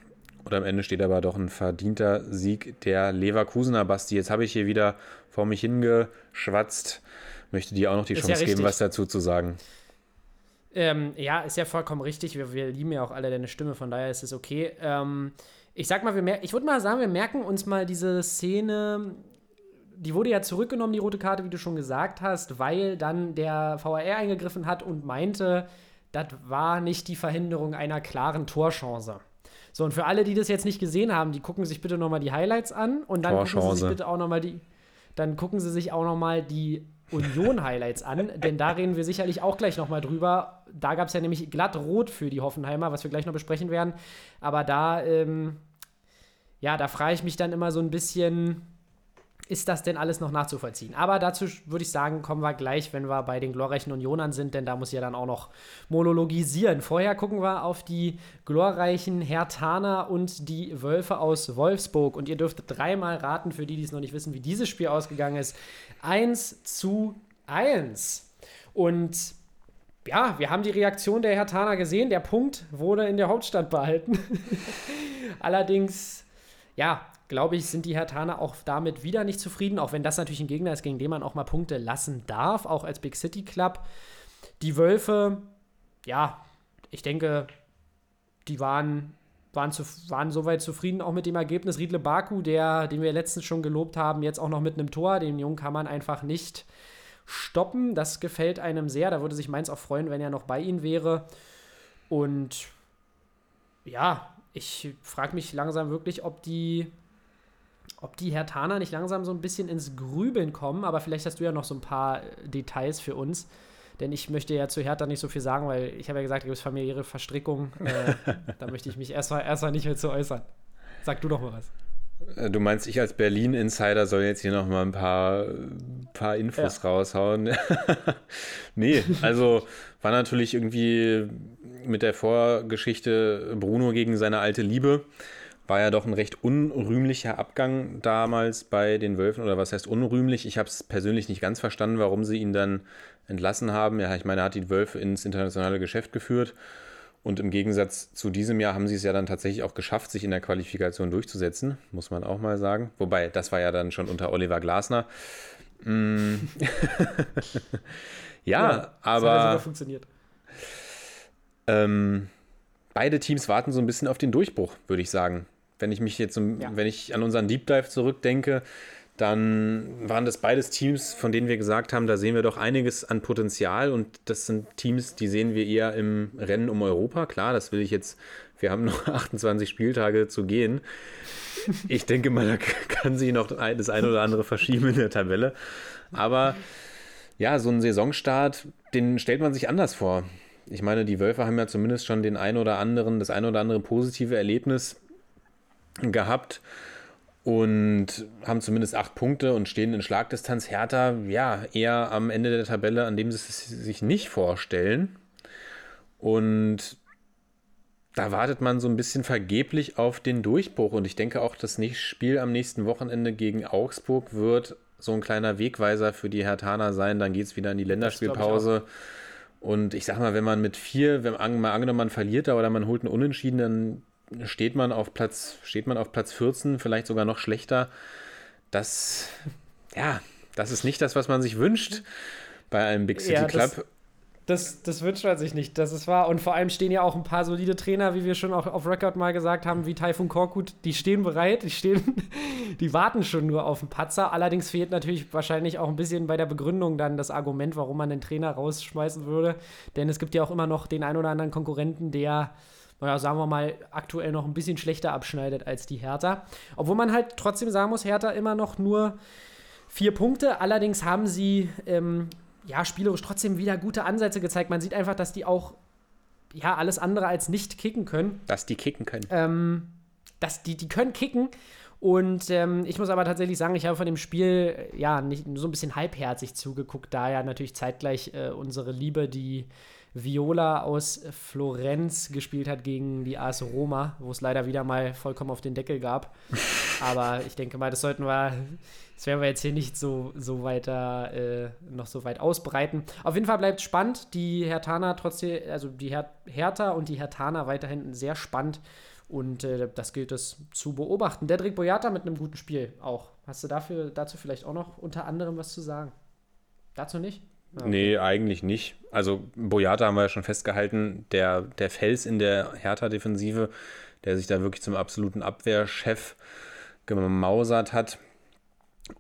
Und am Ende steht aber doch ein verdienter Sieg der Leverkusener Basti. Jetzt habe ich hier wieder vor mich hingeschwatzt. Möchte dir auch noch die ist Chance ja geben, was dazu zu sagen. Ähm, ja, ist ja vollkommen richtig. Wir, wir, lieben ja auch alle deine Stimme, von daher ist es okay. Ähm, ich sag mal, wir ich würde mal sagen, wir merken uns mal diese Szene die wurde ja zurückgenommen, die rote Karte, wie du schon gesagt hast, weil dann der VAR eingegriffen hat und meinte, das war nicht die Verhinderung einer klaren Torchance. So, und für alle, die das jetzt nicht gesehen haben, die gucken sich bitte nochmal die Highlights an und dann gucken sie sich bitte auch nochmal die, dann gucken sie sich auch nochmal die Union-Highlights an, denn da reden wir sicherlich auch gleich nochmal drüber. Da gab es ja nämlich glatt rot für die Hoffenheimer, was wir gleich noch besprechen werden. Aber da, ähm, ja, da frage ich mich dann immer so ein bisschen, ist das denn alles noch nachzuvollziehen? Aber dazu würde ich sagen, kommen wir gleich, wenn wir bei den glorreichen Unionern sind, denn da muss ja dann auch noch monologisieren. Vorher gucken wir auf die glorreichen Hertaner und die Wölfe aus Wolfsburg. Und ihr dürft dreimal raten, für die, die es noch nicht wissen, wie dieses Spiel ausgegangen ist. 1 zu 1. Und ja, wir haben die Reaktion der Hertaner gesehen. Der Punkt wurde in der Hauptstadt behalten. Allerdings, ja, glaube ich, sind die Hertaner auch damit wieder nicht zufrieden, auch wenn das natürlich ein Gegner ist, gegen den man auch mal Punkte lassen darf, auch als Big City Club. Die Wölfe, ja, ich denke, die waren, waren, zu, waren soweit zufrieden auch mit dem Ergebnis. Riedle Baku, der, den wir letztens schon gelobt haben, jetzt auch noch mit einem Tor. Den Jungen kann man einfach nicht stoppen. Das gefällt einem sehr. Da würde sich Mainz auch freuen, wenn er noch bei ihnen wäre. Und ja, ich frage mich langsam wirklich, ob die, ob die Hertaner nicht langsam so ein bisschen ins Grübeln kommen. Aber vielleicht hast du ja noch so ein paar äh, Details für uns. Denn ich möchte ja zu Hertha nicht so viel sagen, weil ich habe ja gesagt, da gibt es familiäre Verstrickungen. Äh, da möchte ich mich erstmal erst nicht mehr zu äußern. Sag du doch mal was. Äh, du meinst, ich als Berlin-Insider soll jetzt hier noch mal ein paar, paar Infos ja. raushauen? nee, also war natürlich irgendwie mit der Vorgeschichte Bruno gegen seine alte Liebe. War ja doch ein recht unrühmlicher Abgang damals bei den Wölfen. Oder was heißt unrühmlich? Ich habe es persönlich nicht ganz verstanden, warum sie ihn dann entlassen haben. Ja, ich meine, er hat die Wölfe ins internationale Geschäft geführt. Und im Gegensatz zu diesem Jahr haben sie es ja dann tatsächlich auch geschafft, sich in der Qualifikation durchzusetzen, muss man auch mal sagen. Wobei, das war ja dann schon unter Oliver Glasner. Mm. ja, ja, aber. Das hat funktioniert. Ähm, beide Teams warten so ein bisschen auf den Durchbruch, würde ich sagen. Wenn ich mich jetzt, ja. wenn ich an unseren Deep Dive zurückdenke, dann waren das beides Teams, von denen wir gesagt haben, da sehen wir doch einiges an Potenzial und das sind Teams, die sehen wir eher im Rennen um Europa. Klar, das will ich jetzt, wir haben noch 28 Spieltage zu gehen. Ich denke mal, da kann sich noch das eine oder andere verschieben in der Tabelle. Aber ja, so einen Saisonstart, den stellt man sich anders vor. Ich meine, die Wölfe haben ja zumindest schon den ein oder anderen, das ein oder andere positive Erlebnis gehabt und haben zumindest acht Punkte und stehen in Schlagdistanz. Hertha, ja, eher am Ende der Tabelle, an dem sie es sich nicht vorstellen. Und da wartet man so ein bisschen vergeblich auf den Durchbruch. Und ich denke auch, das Spiel am nächsten Wochenende gegen Augsburg wird so ein kleiner Wegweiser für die Hertaner sein. Dann geht es wieder in die Länderspielpause. Und ich sag mal, wenn man mit vier, wenn man angenommen man verliert da oder man holt einen Unentschieden, dann steht man auf Platz, steht man auf Platz 14, vielleicht sogar noch schlechter. Das, ja, das ist nicht das, was man sich wünscht bei einem Big City ja, Club. Das, das, wünscht man sich nicht, das ist wahr. Und vor allem stehen ja auch ein paar solide Trainer, wie wir schon auch auf Record mal gesagt haben, wie Taifun Korkut, die stehen bereit, die stehen, die warten schon nur auf den Patzer. Allerdings fehlt natürlich wahrscheinlich auch ein bisschen bei der Begründung dann das Argument, warum man den Trainer rausschmeißen würde. Denn es gibt ja auch immer noch den ein oder anderen Konkurrenten, der naja, sagen wir mal, aktuell noch ein bisschen schlechter abschneidet als die Hertha. Obwohl man halt trotzdem sagen muss, Hertha immer noch nur vier Punkte. Allerdings haben sie ähm, ja spielerisch trotzdem wieder gute Ansätze gezeigt. Man sieht einfach, dass die auch ja alles andere als nicht kicken können. Dass die kicken können. Ähm, dass die, die können kicken. Und ähm, ich muss aber tatsächlich sagen, ich habe von dem Spiel ja nicht so ein bisschen halbherzig zugeguckt, da ja natürlich zeitgleich äh, unsere Liebe, die Viola aus Florenz gespielt hat gegen die AS Roma, wo es leider wieder mal vollkommen auf den Deckel gab. Aber ich denke mal, das sollten wir, das werden wir jetzt hier nicht so, so weiter, äh, noch so weit ausbreiten. Auf jeden Fall bleibt es spannend. Die Hertana trotzdem, also die Her Hertha und die Hertana weiterhin sehr spannend. Und äh, das gilt es zu beobachten. Dedrick Boyata mit einem guten Spiel auch. Hast du dafür, dazu vielleicht auch noch unter anderem was zu sagen? Dazu nicht? Okay. Nee, eigentlich nicht. Also Boyata haben wir ja schon festgehalten, der, der Fels in der Hertha-Defensive, der sich da wirklich zum absoluten Abwehrchef gemausert hat.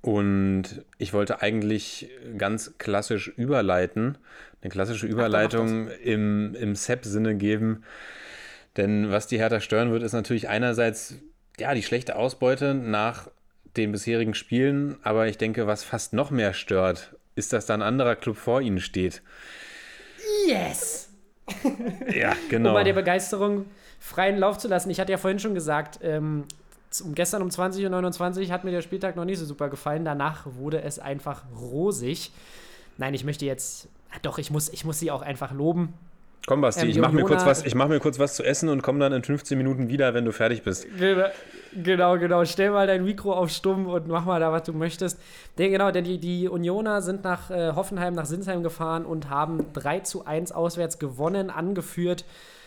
Und ich wollte eigentlich ganz klassisch überleiten, eine klassische Überleitung Ach, im, im Sepp-Sinne geben. Denn was die Hertha stören wird, ist natürlich einerseits ja, die schlechte Ausbeute nach den bisherigen Spielen, aber ich denke, was fast noch mehr stört, ist, dass da ein anderer Club vor ihnen steht. Yes! ja, genau. Um bei der Begeisterung freien Lauf zu lassen. Ich hatte ja vorhin schon gesagt, ähm, gestern um 20.29 Uhr hat mir der Spieltag noch nicht so super gefallen. Danach wurde es einfach rosig. Nein, ich möchte jetzt, doch, ich muss, ich muss sie auch einfach loben. Komm, Basti, ähm, ich mache mir, kurz was, mach mir kurz was zu essen und komme dann in 15 Minuten wieder, wenn du fertig bist. Genau, genau. Stell mal dein Mikro auf Stumm und mach mal da, was du möchtest. Denn, genau, denn die, die Unioner sind nach äh, Hoffenheim, nach Sinsheim gefahren und haben 3 zu 1 auswärts gewonnen, angeführt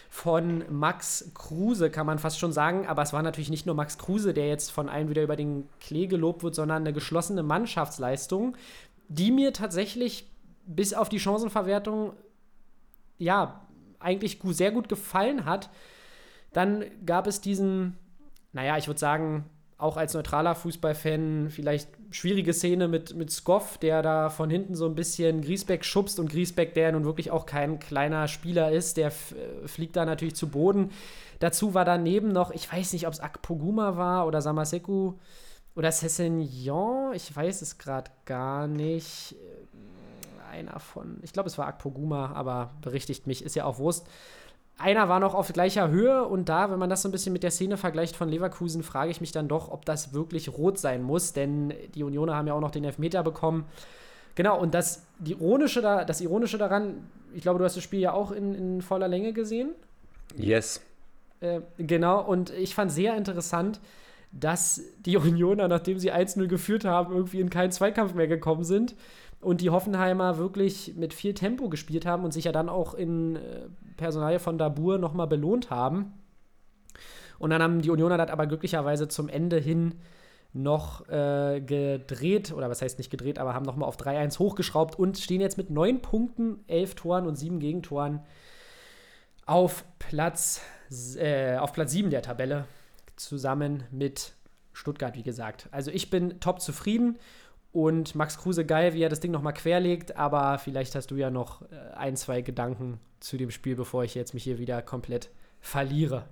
von Max Kruse, kann man fast schon sagen. Aber es war natürlich nicht nur Max Kruse, der jetzt von allen wieder über den Klee gelobt wird, sondern eine geschlossene Mannschaftsleistung, die mir tatsächlich bis auf die Chancenverwertung ja eigentlich sehr gut gefallen hat. Dann gab es diesen, naja, ich würde sagen, auch als neutraler Fußballfan vielleicht schwierige Szene mit, mit Skoff, der da von hinten so ein bisschen Griesbeck schubst und Griesbeck, der nun wirklich auch kein kleiner Spieler ist, der äh, fliegt da natürlich zu Boden. Dazu war daneben noch, ich weiß nicht, ob es Akpoguma war oder Samaseku oder Cessignon, ich weiß es gerade gar nicht. Einer von, ich glaube, es war Akpoguma, aber berichtigt mich, ist ja auch Wurst. Einer war noch auf gleicher Höhe und da, wenn man das so ein bisschen mit der Szene vergleicht von Leverkusen, frage ich mich dann doch, ob das wirklich rot sein muss, denn die Unioner haben ja auch noch den Elfmeter bekommen. Genau, und das Ironische, da, das Ironische daran, ich glaube, du hast das Spiel ja auch in, in voller Länge gesehen. Yes. Äh, genau, und ich fand sehr interessant, dass die Unioner, nachdem sie 1-0 geführt haben, irgendwie in keinen Zweikampf mehr gekommen sind und die Hoffenheimer wirklich mit viel Tempo gespielt haben und sich ja dann auch in äh, Personalie von Dabur nochmal belohnt haben. Und dann haben die Unioner das aber glücklicherweise zum Ende hin noch äh, gedreht, oder was heißt nicht gedreht, aber haben nochmal auf 3-1 hochgeschraubt und stehen jetzt mit 9 Punkten, 11 Toren und 7 Gegentoren auf Platz, äh, auf Platz 7 der Tabelle, zusammen mit Stuttgart, wie gesagt. Also ich bin top zufrieden und Max Kruse geil, wie er das Ding nochmal querlegt, aber vielleicht hast du ja noch äh, ein, zwei Gedanken zu dem Spiel, bevor ich jetzt mich hier wieder komplett verliere.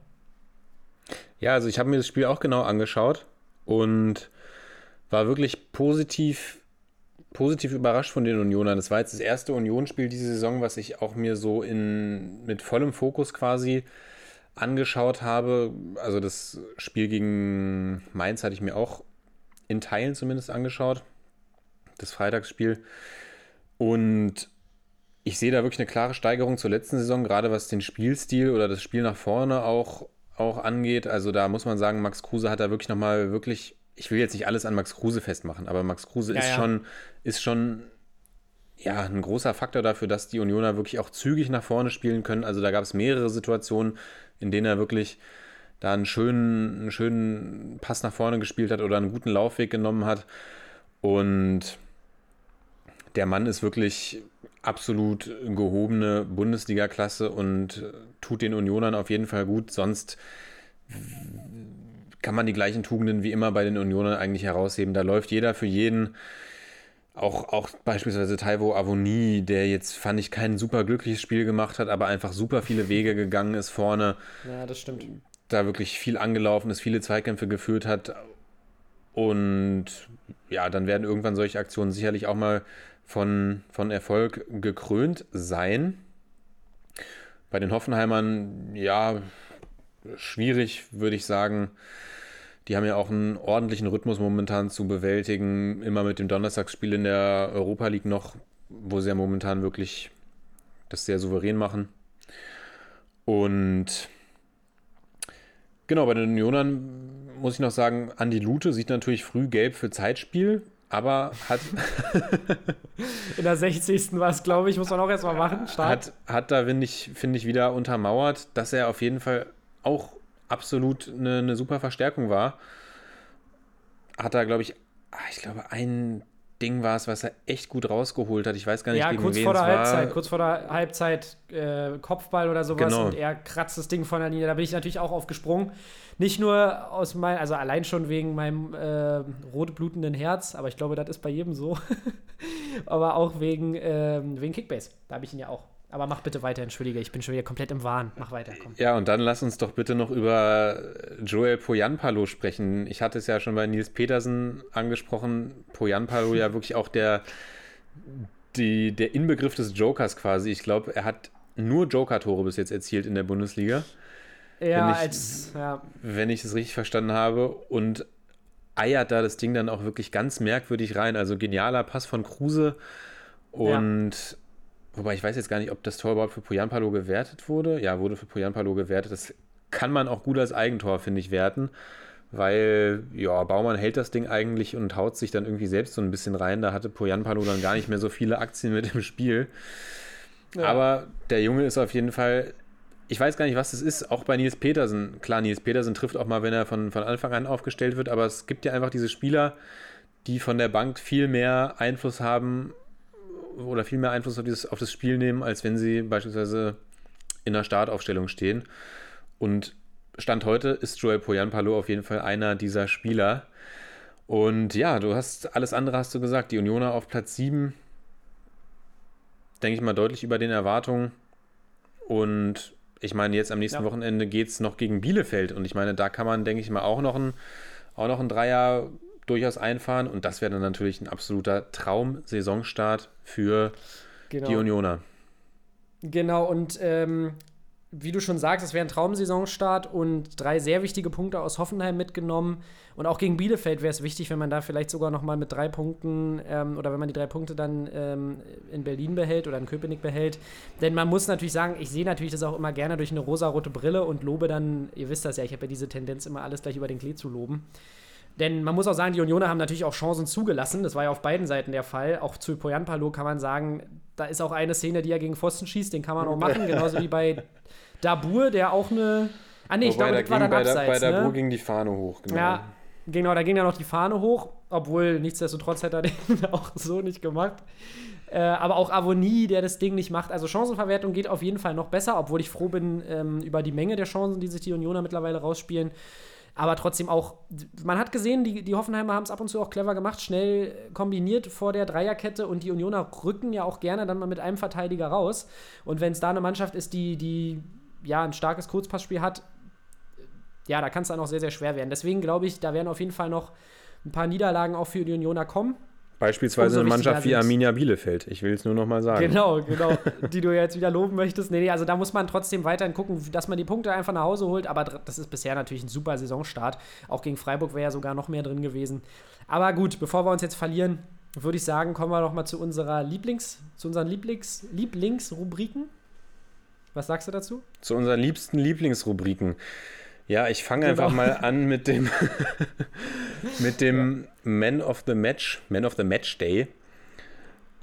Ja, also ich habe mir das Spiel auch genau angeschaut und war wirklich positiv, positiv überrascht von den Unionern. Das war jetzt das erste Unionsspiel diese Saison, was ich auch mir so in, mit vollem Fokus quasi angeschaut habe. Also das Spiel gegen Mainz hatte ich mir auch in Teilen zumindest angeschaut das Freitagsspiel. Und ich sehe da wirklich eine klare Steigerung zur letzten Saison, gerade was den Spielstil oder das Spiel nach vorne auch, auch angeht. Also da muss man sagen, Max Kruse hat da wirklich nochmal wirklich, ich will jetzt nicht alles an Max Kruse festmachen, aber Max Kruse ja, ist, ja. Schon, ist schon ja, ein großer Faktor dafür, dass die Unioner wirklich auch zügig nach vorne spielen können. Also da gab es mehrere Situationen, in denen er wirklich da einen schönen, einen schönen Pass nach vorne gespielt hat oder einen guten Laufweg genommen hat. Und der Mann ist wirklich absolut gehobene Bundesliga-Klasse und tut den Unionern auf jeden Fall gut. Sonst kann man die gleichen Tugenden wie immer bei den Unionern eigentlich herausheben. Da läuft jeder für jeden. Auch, auch beispielsweise Taiwo Avoni, der jetzt, fand ich, kein super glückliches Spiel gemacht hat, aber einfach super viele Wege gegangen ist vorne. Ja, das stimmt. Da wirklich viel angelaufen ist, viele Zweikämpfe geführt hat und ja, dann werden irgendwann solche Aktionen sicherlich auch mal von, von Erfolg gekrönt sein. Bei den Hoffenheimern, ja, schwierig, würde ich sagen. Die haben ja auch einen ordentlichen Rhythmus momentan zu bewältigen. Immer mit dem Donnerstagsspiel in der Europa League noch, wo sie ja momentan wirklich das sehr souverän machen. Und genau, bei den Unionern muss ich noch sagen, Andi Lute sieht natürlich früh gelb für Zeitspiel, aber hat. In der 60. war es, glaube ich, muss man auch erstmal machen. Stark. Hat, hat da, finde ich, find ich, wieder untermauert, dass er auf jeden Fall auch absolut eine, eine super Verstärkung war. Hat da, glaube ich, ah, ich glaube, einen Ding war es, was er echt gut rausgeholt hat. Ich weiß gar nicht, ja, gegen kurz vor der Halbzeit, war. kurz vor der Halbzeit äh, Kopfball oder sowas Genau. und er kratzt das Ding von der Linie. Da bin ich natürlich auch aufgesprungen. Nicht nur aus meinem, also allein schon wegen meinem äh, rotblutenden Herz, aber ich glaube, das ist bei jedem so. aber auch wegen, ähm, wegen Kickbase. Da habe ich ihn ja auch. Aber mach bitte weiter, entschuldige, ich bin schon wieder komplett im Wahn. Mach weiter, komm. Ja, und dann lass uns doch bitte noch über Joel Poyanpalo sprechen. Ich hatte es ja schon bei Nils Petersen angesprochen. Poyanpalo ja wirklich auch der, die, der Inbegriff des Jokers quasi. Ich glaube, er hat nur Joker-Tore bis jetzt erzielt in der Bundesliga. Ja, Wenn ich- als, ja, wenn ich es richtig verstanden habe. Und eiert da das Ding dann auch wirklich ganz merkwürdig rein. Also genialer Pass von Kruse. Und wobei ich weiß jetzt gar nicht, ob das Tor überhaupt für Poyanpalo gewertet wurde. Ja, wurde für Poyanpalo gewertet. Das kann man auch gut als Eigentor, finde ich, werten. Weil, ja, Baumann hält das Ding eigentlich und haut sich dann irgendwie selbst so ein bisschen rein. Da hatte Poyanpalo dann gar nicht mehr so viele Aktien mit im Spiel. Ja. Aber der Junge ist auf jeden Fall ich weiß gar nicht, was das ist, auch bei Nils Petersen. Klar, Nils Petersen trifft auch mal, wenn er von, von Anfang an aufgestellt wird, aber es gibt ja einfach diese Spieler, die von der Bank viel mehr Einfluss haben oder viel mehr Einfluss auf, dieses, auf das Spiel nehmen, als wenn sie beispielsweise in der Startaufstellung stehen. Und Stand heute ist Joel Poyanpalo auf jeden Fall einer dieser Spieler. Und ja, du hast alles andere hast du gesagt. Die Unioner auf Platz 7, denke ich mal, deutlich über den Erwartungen. Und ich meine, jetzt am nächsten ja. Wochenende geht es noch gegen Bielefeld. Und ich meine, da kann man, denke ich mal, auch noch ein, auch noch ein Dreier durchaus einfahren. Und das wäre dann natürlich ein absoluter Traum-Saisonstart für genau. die Unioner. Genau, und ähm, wie du schon sagst, es wäre ein Traumsaisonstart und drei sehr wichtige Punkte aus Hoffenheim mitgenommen. Und auch gegen Bielefeld wäre es wichtig, wenn man da vielleicht sogar noch mal mit drei Punkten ähm, oder wenn man die drei Punkte dann ähm, in Berlin behält oder in Köpenick behält. Denn man muss natürlich sagen, ich sehe natürlich das auch immer gerne durch eine rosarote Brille und lobe dann, ihr wisst das ja, ich habe ja diese Tendenz, immer alles gleich über den Klee zu loben. Denn man muss auch sagen, die Unioner haben natürlich auch Chancen zugelassen. Das war ja auf beiden Seiten der Fall. Auch zu Poyanpalo kann man sagen, da ist auch eine Szene, die er gegen Pfosten schießt, den kann man auch machen. Genauso wie bei Dabur, der auch eine. Ah, nee, ich glaube, das war dann bei abseits. bei Dabur ne? ging die Fahne hoch, genau. Ja, genau, da ging ja noch die Fahne hoch, obwohl nichtsdestotrotz hätte er den auch so nicht gemacht. Äh, aber auch Avonie, der das Ding nicht macht. Also Chancenverwertung geht auf jeden Fall noch besser, obwohl ich froh bin ähm, über die Menge der Chancen, die sich die Unioner mittlerweile rausspielen. Aber trotzdem auch, man hat gesehen, die, die Hoffenheimer haben es ab und zu auch clever gemacht, schnell kombiniert vor der Dreierkette und die Unioner rücken ja auch gerne dann mal mit einem Verteidiger raus. Und wenn es da eine Mannschaft ist, die, die ja ein starkes Kurzpassspiel hat, ja, da kann es dann auch sehr, sehr schwer werden. Deswegen glaube ich, da werden auf jeden Fall noch ein paar Niederlagen auch für die Unioner kommen. Beispielsweise eine Mannschaft wie Arminia Bielefeld. Ich will es nur noch mal sagen. Genau, genau. die du jetzt wieder loben möchtest. Nee, nee, also da muss man trotzdem weiterhin gucken, dass man die Punkte einfach nach Hause holt. Aber das ist bisher natürlich ein super Saisonstart. Auch gegen Freiburg wäre ja sogar noch mehr drin gewesen. Aber gut, bevor wir uns jetzt verlieren, würde ich sagen, kommen wir noch mal zu unserer Lieblings, zu unseren Lieblings, Lieblingsrubriken. Was sagst du dazu? Zu unseren liebsten Lieblingsrubriken. Ja, ich fange genau. einfach mal an mit dem, mit dem Man of the Match, Man of the Match Day.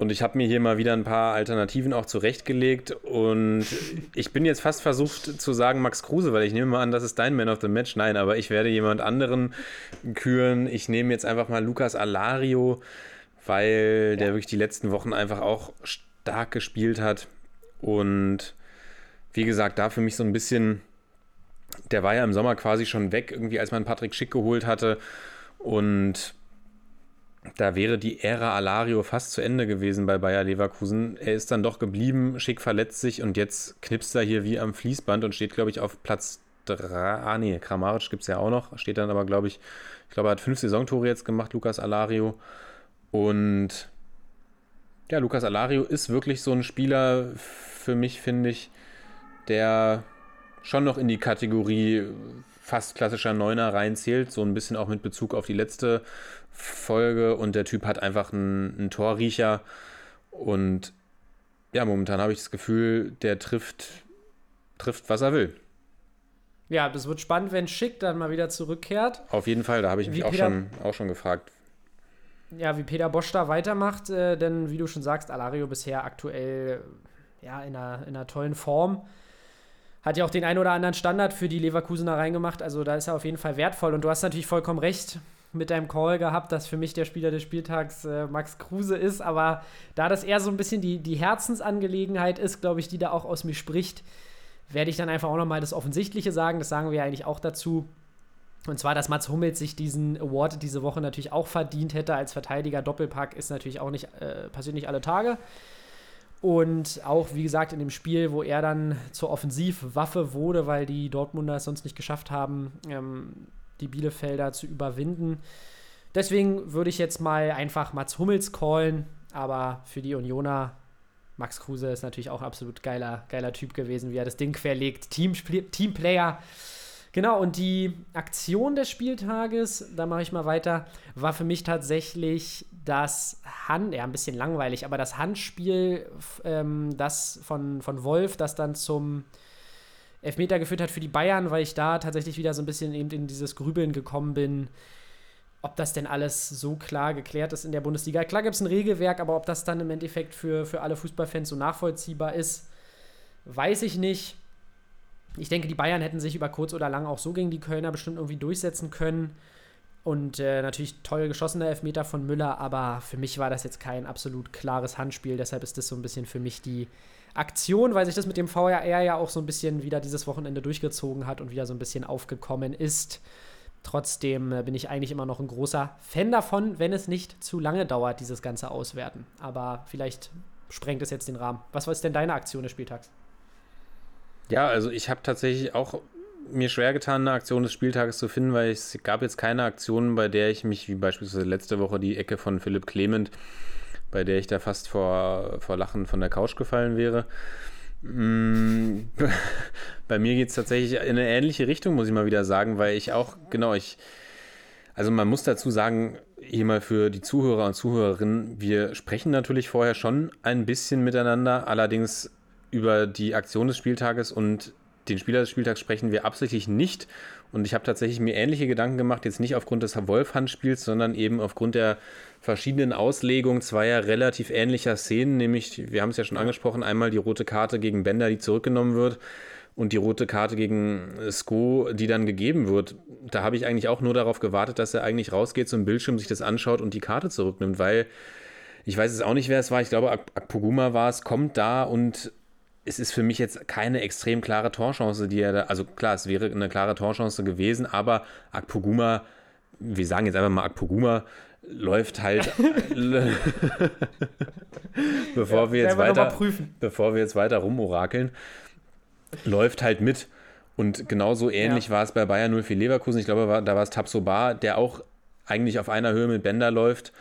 Und ich habe mir hier mal wieder ein paar Alternativen auch zurechtgelegt. Und ich bin jetzt fast versucht zu sagen Max Kruse, weil ich nehme mal an, das ist dein Man of the Match. Nein, aber ich werde jemand anderen küren. Ich nehme jetzt einfach mal Lukas Alario, weil ja. der wirklich die letzten Wochen einfach auch stark gespielt hat. Und wie gesagt, da für mich so ein bisschen der war ja im Sommer quasi schon weg, irgendwie als man Patrick Schick geholt hatte. Und da wäre die Ära Alario fast zu Ende gewesen bei Bayer Leverkusen. Er ist dann doch geblieben, Schick verletzt sich und jetzt knipst er hier wie am Fließband und steht, glaube ich, auf Platz 3. Ah, nee, Kramaric gibt es ja auch noch. Steht dann aber, glaube ich, ich glaube, er hat fünf Saisontore jetzt gemacht, Lukas Alario. Und ja, Lukas Alario ist wirklich so ein Spieler für mich, finde ich, der schon noch in die Kategorie fast klassischer Neuner reinzählt, so ein bisschen auch mit Bezug auf die letzte Folge und der Typ hat einfach einen, einen Torriecher und ja, momentan habe ich das Gefühl, der trifft, trifft, was er will. Ja, das wird spannend, wenn Schick dann mal wieder zurückkehrt. Auf jeden Fall, da habe ich mich auch schon, auch schon gefragt. Ja, wie Peter Bosch da weitermacht, äh, denn wie du schon sagst, Alario bisher aktuell ja, in, einer, in einer tollen Form hat ja auch den einen oder anderen Standard für die Leverkusener reingemacht. Also da ist er auf jeden Fall wertvoll. Und du hast natürlich vollkommen recht mit deinem Call gehabt, dass für mich der Spieler des Spieltags äh, Max Kruse ist. Aber da das eher so ein bisschen die, die Herzensangelegenheit ist, glaube ich, die da auch aus mir spricht, werde ich dann einfach auch nochmal das Offensichtliche sagen. Das sagen wir ja eigentlich auch dazu. Und zwar, dass Mats Hummels sich diesen Award diese Woche natürlich auch verdient hätte als Verteidiger. Doppelpack ist natürlich auch nicht, äh, nicht alle Tage. Und auch, wie gesagt, in dem Spiel, wo er dann zur Offensivwaffe wurde, weil die Dortmunder es sonst nicht geschafft haben, ähm, die Bielefelder zu überwinden. Deswegen würde ich jetzt mal einfach Mats Hummels callen, aber für die Unioner, Max Kruse ist natürlich auch ein absolut geiler, geiler Typ gewesen, wie er das Ding querlegt. Team, Teamplayer. Genau, und die Aktion des Spieltages, da mache ich mal weiter, war für mich tatsächlich das Hand, ja, ein bisschen langweilig, aber das Handspiel, ähm, das von, von Wolf, das dann zum Elfmeter geführt hat für die Bayern, weil ich da tatsächlich wieder so ein bisschen eben in dieses Grübeln gekommen bin, ob das denn alles so klar geklärt ist in der Bundesliga. Klar gibt es ein Regelwerk, aber ob das dann im Endeffekt für, für alle Fußballfans so nachvollziehbar ist, weiß ich nicht ich denke, die Bayern hätten sich über kurz oder lang auch so gegen die Kölner bestimmt irgendwie durchsetzen können. Und äh, natürlich toll geschossener Elfmeter von Müller, aber für mich war das jetzt kein absolut klares Handspiel. Deshalb ist das so ein bisschen für mich die Aktion, weil sich das mit dem VRR ja auch so ein bisschen wieder dieses Wochenende durchgezogen hat und wieder so ein bisschen aufgekommen ist. Trotzdem äh, bin ich eigentlich immer noch ein großer Fan davon, wenn es nicht zu lange dauert, dieses ganze Auswerten. Aber vielleicht sprengt es jetzt den Rahmen. Was war denn deine Aktion des Spieltags? Ja, also ich habe tatsächlich auch mir schwer getan, eine Aktion des Spieltages zu finden, weil es gab jetzt keine Aktion, bei der ich mich, wie beispielsweise letzte Woche die Ecke von Philipp Clement, bei der ich da fast vor, vor Lachen von der Couch gefallen wäre. Mm, bei mir geht es tatsächlich in eine ähnliche Richtung, muss ich mal wieder sagen, weil ich auch, genau, ich, also man muss dazu sagen, hier mal für die Zuhörer und Zuhörerinnen, wir sprechen natürlich vorher schon ein bisschen miteinander, allerdings über die Aktion des Spieltages und den Spieler des Spieltags sprechen wir absichtlich nicht. Und ich habe tatsächlich mir ähnliche Gedanken gemacht, jetzt nicht aufgrund des Wolf-Handspiels, sondern eben aufgrund der verschiedenen Auslegungen zweier relativ ähnlicher Szenen, nämlich, wir haben es ja schon angesprochen, einmal die rote Karte gegen Bender, die zurückgenommen wird, und die rote Karte gegen Sko, die dann gegeben wird. Da habe ich eigentlich auch nur darauf gewartet, dass er eigentlich rausgeht zum Bildschirm, sich das anschaut und die Karte zurücknimmt, weil ich weiß jetzt auch nicht, wer es war. Ich glaube, Akpoguma war es, kommt da und es ist für mich jetzt keine extrem klare Torchance, die er da, also klar, es wäre eine klare Torchance gewesen, aber Akpoguma, wir sagen jetzt einfach mal Akpoguma, läuft halt, bevor, ja, wir jetzt weiter, bevor wir jetzt weiter rumorakeln, läuft halt mit. Und genauso ähnlich ja. war es bei Bayern 04 Leverkusen. Ich glaube, da war es Tabsoba, der auch eigentlich auf einer Höhe mit Bender läuft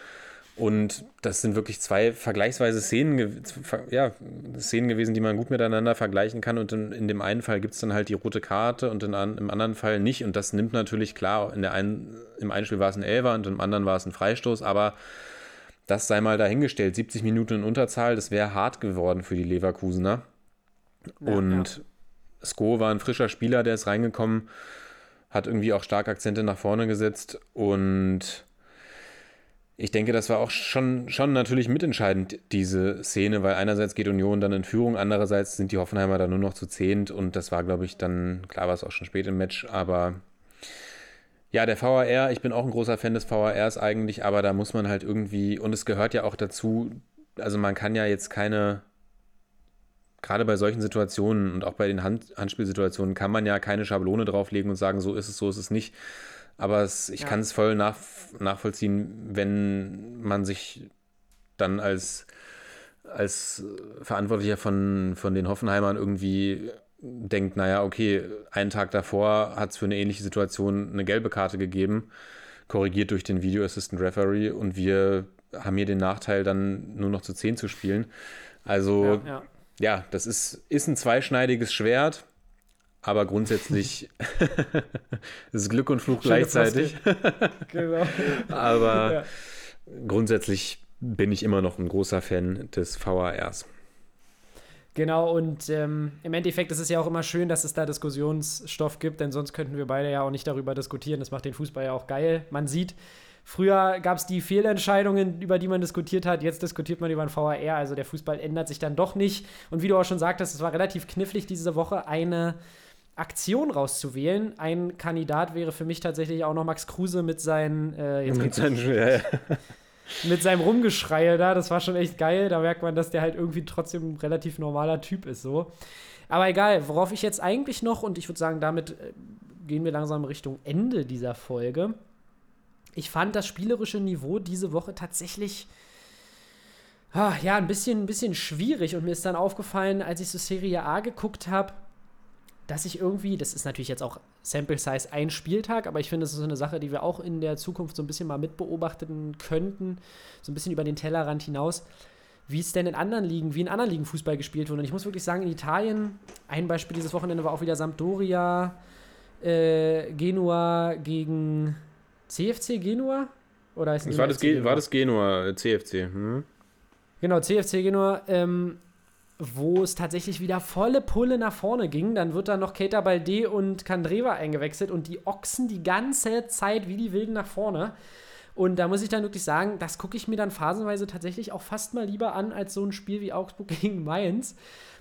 und das sind wirklich zwei vergleichsweise Szenen, ja, Szenen gewesen, die man gut miteinander vergleichen kann. Und in, in dem einen Fall gibt es dann halt die rote Karte und in, im anderen Fall nicht. Und das nimmt natürlich klar, in der einen, im einen Spiel war es ein Elfer und im anderen war es ein Freistoß, aber das sei mal dahingestellt. 70 Minuten in Unterzahl, das wäre hart geworden für die Leverkusener. Ja, und ja. Sko war ein frischer Spieler, der ist reingekommen, hat irgendwie auch stark Akzente nach vorne gesetzt und ich denke, das war auch schon, schon natürlich mitentscheidend, diese Szene, weil einerseits geht Union dann in Führung, andererseits sind die Hoffenheimer dann nur noch zu zehnt und das war, glaube ich, dann, klar war es auch schon spät im Match, aber ja, der VAR, ich bin auch ein großer Fan des VARs eigentlich, aber da muss man halt irgendwie, und es gehört ja auch dazu, also man kann ja jetzt keine, gerade bei solchen Situationen und auch bei den Hand, Handspielsituationen, kann man ja keine Schablone drauflegen und sagen, so ist es, so ist es nicht. Aber es, ich ja. kann es voll nach, nachvollziehen, wenn man sich dann als, als Verantwortlicher von, von den Hoffenheimern irgendwie denkt, naja, okay, einen Tag davor hat es für eine ähnliche Situation eine gelbe Karte gegeben, korrigiert durch den Video Assistant Referee und wir haben hier den Nachteil, dann nur noch zu 10 zu spielen. Also, ja, ja. ja das ist, ist ein zweischneidiges Schwert aber grundsätzlich ist Glück und Fluch gleichzeitig. genau. aber ja. grundsätzlich bin ich immer noch ein großer Fan des VARs. Genau, und ähm, im Endeffekt ist es ja auch immer schön, dass es da Diskussionsstoff gibt, denn sonst könnten wir beide ja auch nicht darüber diskutieren. Das macht den Fußball ja auch geil. Man sieht, früher gab es die Fehlentscheidungen, über die man diskutiert hat. Jetzt diskutiert man über ein VAR. Also der Fußball ändert sich dann doch nicht. Und wie du auch schon sagtest, es war relativ knifflig diese Woche, eine Aktion rauszuwählen. Ein Kandidat wäre für mich tatsächlich auch noch Max Kruse mit seinen, äh, mit, seinen ja, ja. mit seinem Rumgeschreie da. Das war schon echt geil. Da merkt man, dass der halt irgendwie trotzdem ein relativ normaler Typ ist. So. Aber egal, worauf ich jetzt eigentlich noch, und ich würde sagen, damit äh, gehen wir langsam Richtung Ende dieser Folge. Ich fand das spielerische Niveau diese Woche tatsächlich ah, ja, ein bisschen, ein bisschen schwierig. Und mir ist dann aufgefallen, als ich so Serie A geguckt habe, dass ich irgendwie, das ist natürlich jetzt auch Sample Size ein Spieltag, aber ich finde, das ist so eine Sache, die wir auch in der Zukunft so ein bisschen mal mitbeobachten könnten, so ein bisschen über den Tellerrand hinaus, wie es denn in anderen Ligen, wie in anderen Ligen Fußball gespielt wurde. Und ich muss wirklich sagen, in Italien, ein Beispiel dieses Wochenende war auch wieder Sampdoria, äh, Genua gegen CFC Genua? Oder ist war, das Genua? war das Genua, CFC. Hm? Genau, CFC Genua. Ähm, wo es tatsächlich wieder volle Pulle nach vorne ging. Dann wird da noch Keita Balde und Kandreva eingewechselt und die Ochsen die ganze Zeit wie die Wilden nach vorne. Und da muss ich dann wirklich sagen, das gucke ich mir dann phasenweise tatsächlich auch fast mal lieber an als so ein Spiel wie Augsburg gegen Mainz.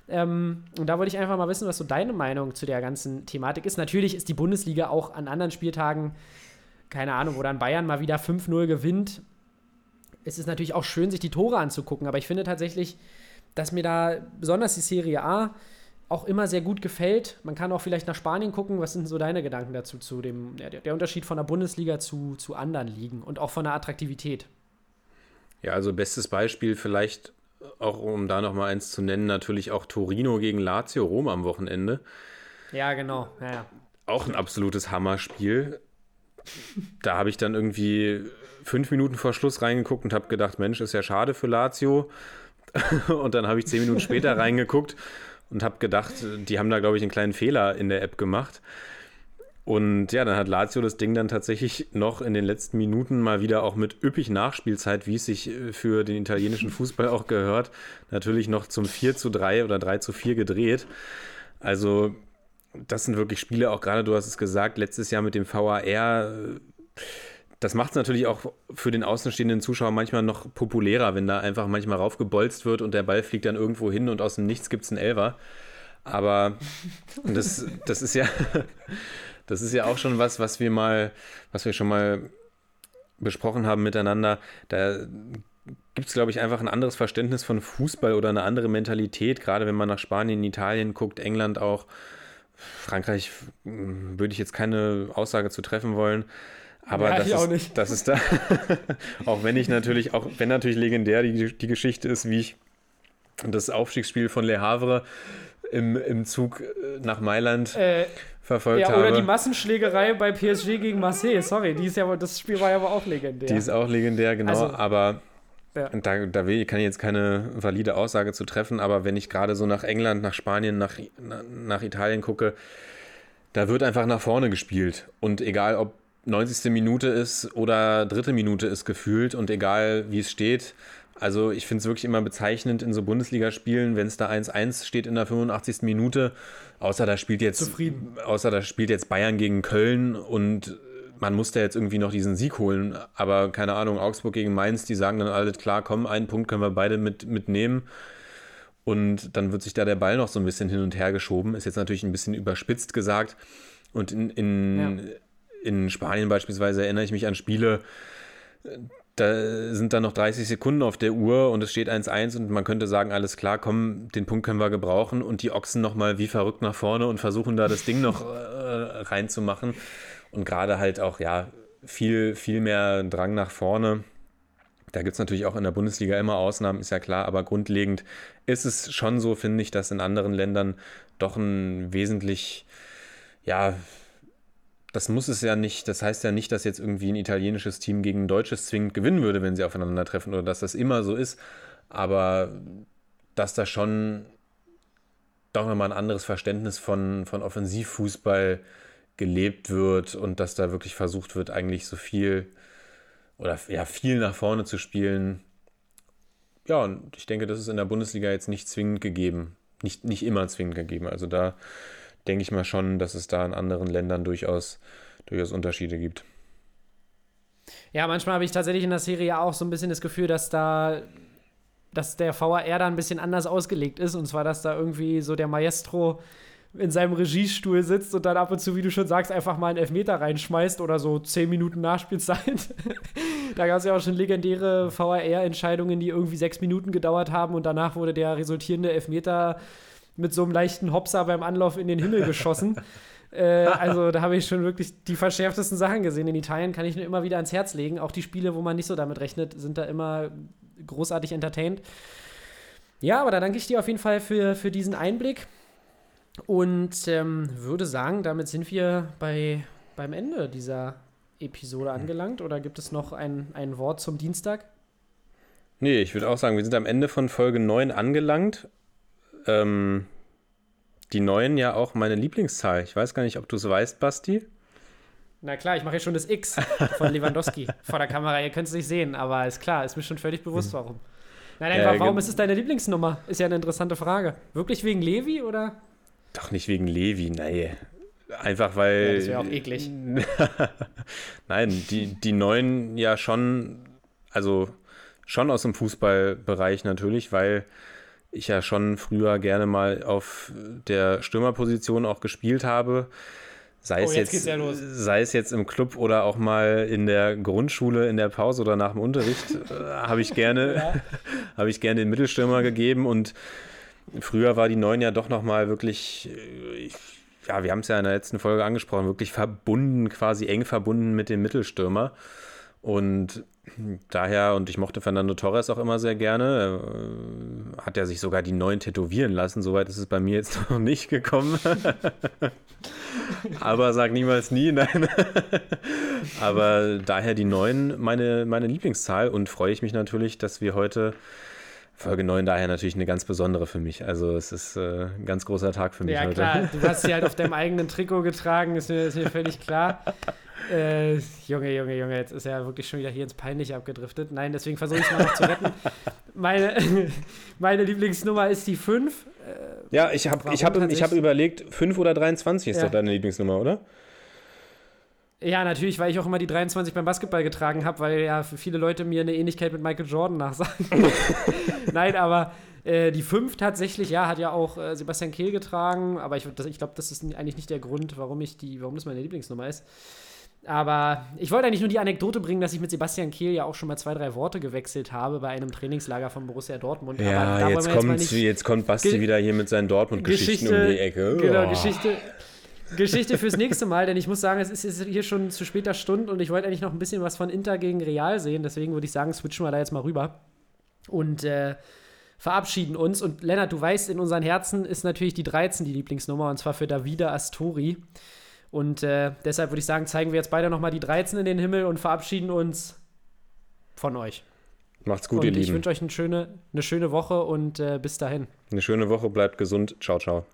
Ähm, und da wollte ich einfach mal wissen, was so deine Meinung zu der ganzen Thematik ist. Natürlich ist die Bundesliga auch an anderen Spieltagen keine Ahnung, wo dann Bayern mal wieder 5-0 gewinnt. Es ist natürlich auch schön, sich die Tore anzugucken, aber ich finde tatsächlich, dass mir da besonders die Serie A auch immer sehr gut gefällt. Man kann auch vielleicht nach Spanien gucken. Was sind so deine Gedanken dazu, zu dem, ja, der Unterschied von der Bundesliga zu, zu anderen Ligen und auch von der Attraktivität? Ja, also bestes Beispiel vielleicht auch, um da nochmal eins zu nennen, natürlich auch Torino gegen Lazio Rom am Wochenende. Ja, genau. Ja, ja. Auch ein absolutes Hammerspiel. Da habe ich dann irgendwie fünf Minuten vor Schluss reingeguckt und habe gedacht, Mensch, ist ja schade für Lazio. und dann habe ich zehn Minuten später reingeguckt und habe gedacht, die haben da, glaube ich, einen kleinen Fehler in der App gemacht. Und ja, dann hat Lazio das Ding dann tatsächlich noch in den letzten Minuten mal wieder auch mit üppig Nachspielzeit, wie es sich äh, für den italienischen Fußball auch gehört, natürlich noch zum 4 zu 3 oder 3 zu 4 gedreht. Also, das sind wirklich Spiele, auch gerade du hast es gesagt, letztes Jahr mit dem VAR. Das macht es natürlich auch für den außenstehenden Zuschauer manchmal noch populärer, wenn da einfach manchmal raufgebolzt wird und der Ball fliegt dann irgendwo hin und aus dem Nichts gibt es einen Elver. Aber das, das ist ja. Das ist ja auch schon was, was wir mal, was wir schon mal besprochen haben miteinander. Da gibt es, glaube ich, einfach ein anderes Verständnis von Fußball oder eine andere Mentalität, gerade wenn man nach Spanien, Italien guckt, England auch. Frankreich hm, würde ich jetzt keine Aussage zu treffen wollen. Aber ja, das, ist, das ist da, auch wenn ich natürlich, auch wenn natürlich legendär die, die Geschichte ist, wie ich das Aufstiegsspiel von Le Havre im, im Zug äh, nach Mailand äh, verfolgt ja, habe. Oder die Massenschlägerei bei PSG gegen Marseille, sorry, die ist ja, das Spiel war ja aber auch legendär. Die ist auch legendär, genau, also, aber ja. da, da will, kann ich jetzt keine valide Aussage zu treffen, aber wenn ich gerade so nach England, nach Spanien, nach, nach Italien gucke, da wird einfach nach vorne gespielt und egal ob 90. Minute ist oder dritte Minute ist gefühlt und egal wie es steht, also ich finde es wirklich immer bezeichnend in so Bundesligaspielen, wenn es da 1-1 steht in der 85. Minute, außer da spielt jetzt Zufrieden. außer da spielt jetzt Bayern gegen Köln und man muss da jetzt irgendwie noch diesen Sieg holen, aber keine Ahnung, Augsburg gegen Mainz, die sagen dann alle klar, komm, einen Punkt können wir beide mit, mitnehmen. Und dann wird sich da der Ball noch so ein bisschen hin und her geschoben. Ist jetzt natürlich ein bisschen überspitzt gesagt. Und in, in, ja. In Spanien beispielsweise erinnere ich mich an Spiele, da sind dann noch 30 Sekunden auf der Uhr und es steht 1-1 und man könnte sagen, alles klar, komm, den Punkt können wir gebrauchen und die Ochsen nochmal wie verrückt nach vorne und versuchen da das Ding noch äh, reinzumachen. Und gerade halt auch, ja, viel, viel mehr Drang nach vorne. Da gibt es natürlich auch in der Bundesliga immer Ausnahmen, ist ja klar, aber grundlegend ist es schon so, finde ich, dass in anderen Ländern doch ein wesentlich, ja, das muss es ja nicht, das heißt ja nicht, dass jetzt irgendwie ein italienisches Team gegen ein deutsches zwingend gewinnen würde, wenn sie aufeinandertreffen oder dass das immer so ist. Aber dass da schon doch nochmal ein anderes Verständnis von, von Offensivfußball gelebt wird und dass da wirklich versucht wird, eigentlich so viel oder ja, viel nach vorne zu spielen. Ja, und ich denke, das ist in der Bundesliga jetzt nicht zwingend gegeben. Nicht, nicht immer zwingend gegeben. Also da denke ich mal schon, dass es da in anderen Ländern durchaus, durchaus Unterschiede gibt. Ja, manchmal habe ich tatsächlich in der Serie auch so ein bisschen das Gefühl, dass da dass der VAR da ein bisschen anders ausgelegt ist. Und zwar, dass da irgendwie so der Maestro in seinem Regiestuhl sitzt und dann ab und zu, wie du schon sagst, einfach mal einen Elfmeter reinschmeißt oder so zehn Minuten Nachspielzeit. da gab es ja auch schon legendäre VAR-Entscheidungen, die irgendwie sechs Minuten gedauert haben und danach wurde der resultierende Elfmeter mit so einem leichten Hopser beim Anlauf in den Himmel geschossen. äh, also da habe ich schon wirklich die verschärftesten Sachen gesehen. In Italien kann ich nur immer wieder ans Herz legen. Auch die Spiele, wo man nicht so damit rechnet, sind da immer großartig entertained. Ja, aber da danke ich dir auf jeden Fall für, für diesen Einblick und ähm, würde sagen, damit sind wir bei, beim Ende dieser Episode angelangt. Oder gibt es noch ein, ein Wort zum Dienstag? Nee, ich würde auch sagen, wir sind am Ende von Folge 9 angelangt ähm, die neuen ja auch meine Lieblingszahl. Ich weiß gar nicht, ob du es weißt, Basti. Na klar, ich mache jetzt schon das X von Lewandowski vor der Kamera. Ihr könnt es nicht sehen, aber ist klar, ist mir schon völlig bewusst, warum. Nein, nein, äh, warum ist es deine Lieblingsnummer? Ist ja eine interessante Frage. Wirklich wegen Levi oder? Doch nicht wegen Levi, nein. Einfach weil. Ja, das wäre auch eklig. nein, die, die neuen ja schon, also schon aus dem Fußballbereich natürlich, weil ich ja schon früher gerne mal auf der Stürmerposition auch gespielt habe. Sei, Oh, es jetzt ja sei es jetzt im Club oder auch mal in der Grundschule, in der Pause oder nach dem Unterricht, äh, habe ich gerne, habe ich gerne den Mittelstürmer gegeben und früher war die Neun ja doch nochmal wirklich, äh, ich- ja, wir haben es ja in der letzten Folge angesprochen, wirklich verbunden, quasi eng verbunden mit dem Mittelstürmer. Und daher, und ich mochte Fernando Torres auch immer sehr gerne, äh, hat er sich sogar die Neun tätowieren lassen. Soweit ist es bei mir jetzt noch nicht gekommen. Aber sag niemals nie, nein. Aber daher die 9 meine, meine Lieblingszahl und freue ich mich natürlich, dass wir heute Folge 9 daher natürlich eine ganz besondere für mich. Also es ist äh, ein ganz großer Tag für mich Ja, heute. klar, du hast sie halt auf deinem eigenen Trikot getragen, ist mir, ist mir völlig klar. Äh, Junge, Junge, Junge, jetzt ist er wirklich schon wieder hier ins Peinliche abgedriftet. Nein, deswegen versuche ich es mal noch zu retten. Meine, meine Lieblingsnummer ist die 5. Ja, ich habe ich hab, ich hab überlegt, 5 oder 23 ist Ja. doch deine Lieblingsnummer, oder? Ja, natürlich, weil ich auch immer die 23 beim Basketball getragen habe, weil ja für viele Leute mir eine Ähnlichkeit mit Michael Jordan nachsagen. Nein, aber äh, die 5 tatsächlich, ja, hat ja auch äh, Sebastian Kehl getragen, aber ich, das- ich glaube, das ist eigentlich nicht der Grund, warum ich die, warum das meine Lieblingsnummer ist. Aber ich wollte eigentlich nur die Anekdote bringen, dass ich mit Sebastian Kehl ja auch schon mal zwei, drei Worte gewechselt habe bei einem Trainingslager von Borussia Dortmund. Aber Ja, wollen jetzt mal kommt, jetzt kommt Basti Ge- wieder hier mit seinen Dortmund-Geschichten Geschichte, um die Ecke. Genau, Oh. Geschichte, Geschichte fürs nächste Mal, denn ich muss sagen, es ist jetzt hier schon zu später Stunde und ich wollte eigentlich noch ein bisschen was von Inter gegen Real sehen, deswegen würde ich sagen, switchen wir da jetzt mal rüber und äh, verabschieden uns. Und Lennart, du weißt, in unseren Herzen ist natürlich die 13 die Lieblingsnummer und zwar für Davida Astori. Und äh, deshalb würde ich sagen, zeigen wir jetzt beide nochmal die 13 in den Himmel und verabschieden uns von euch. Macht's gut, und ihr ich Lieben. wünsche euch eine schöne, eine schöne Woche und äh, bis dahin. Eine schöne Woche, bleibt gesund. Ciao, ciao.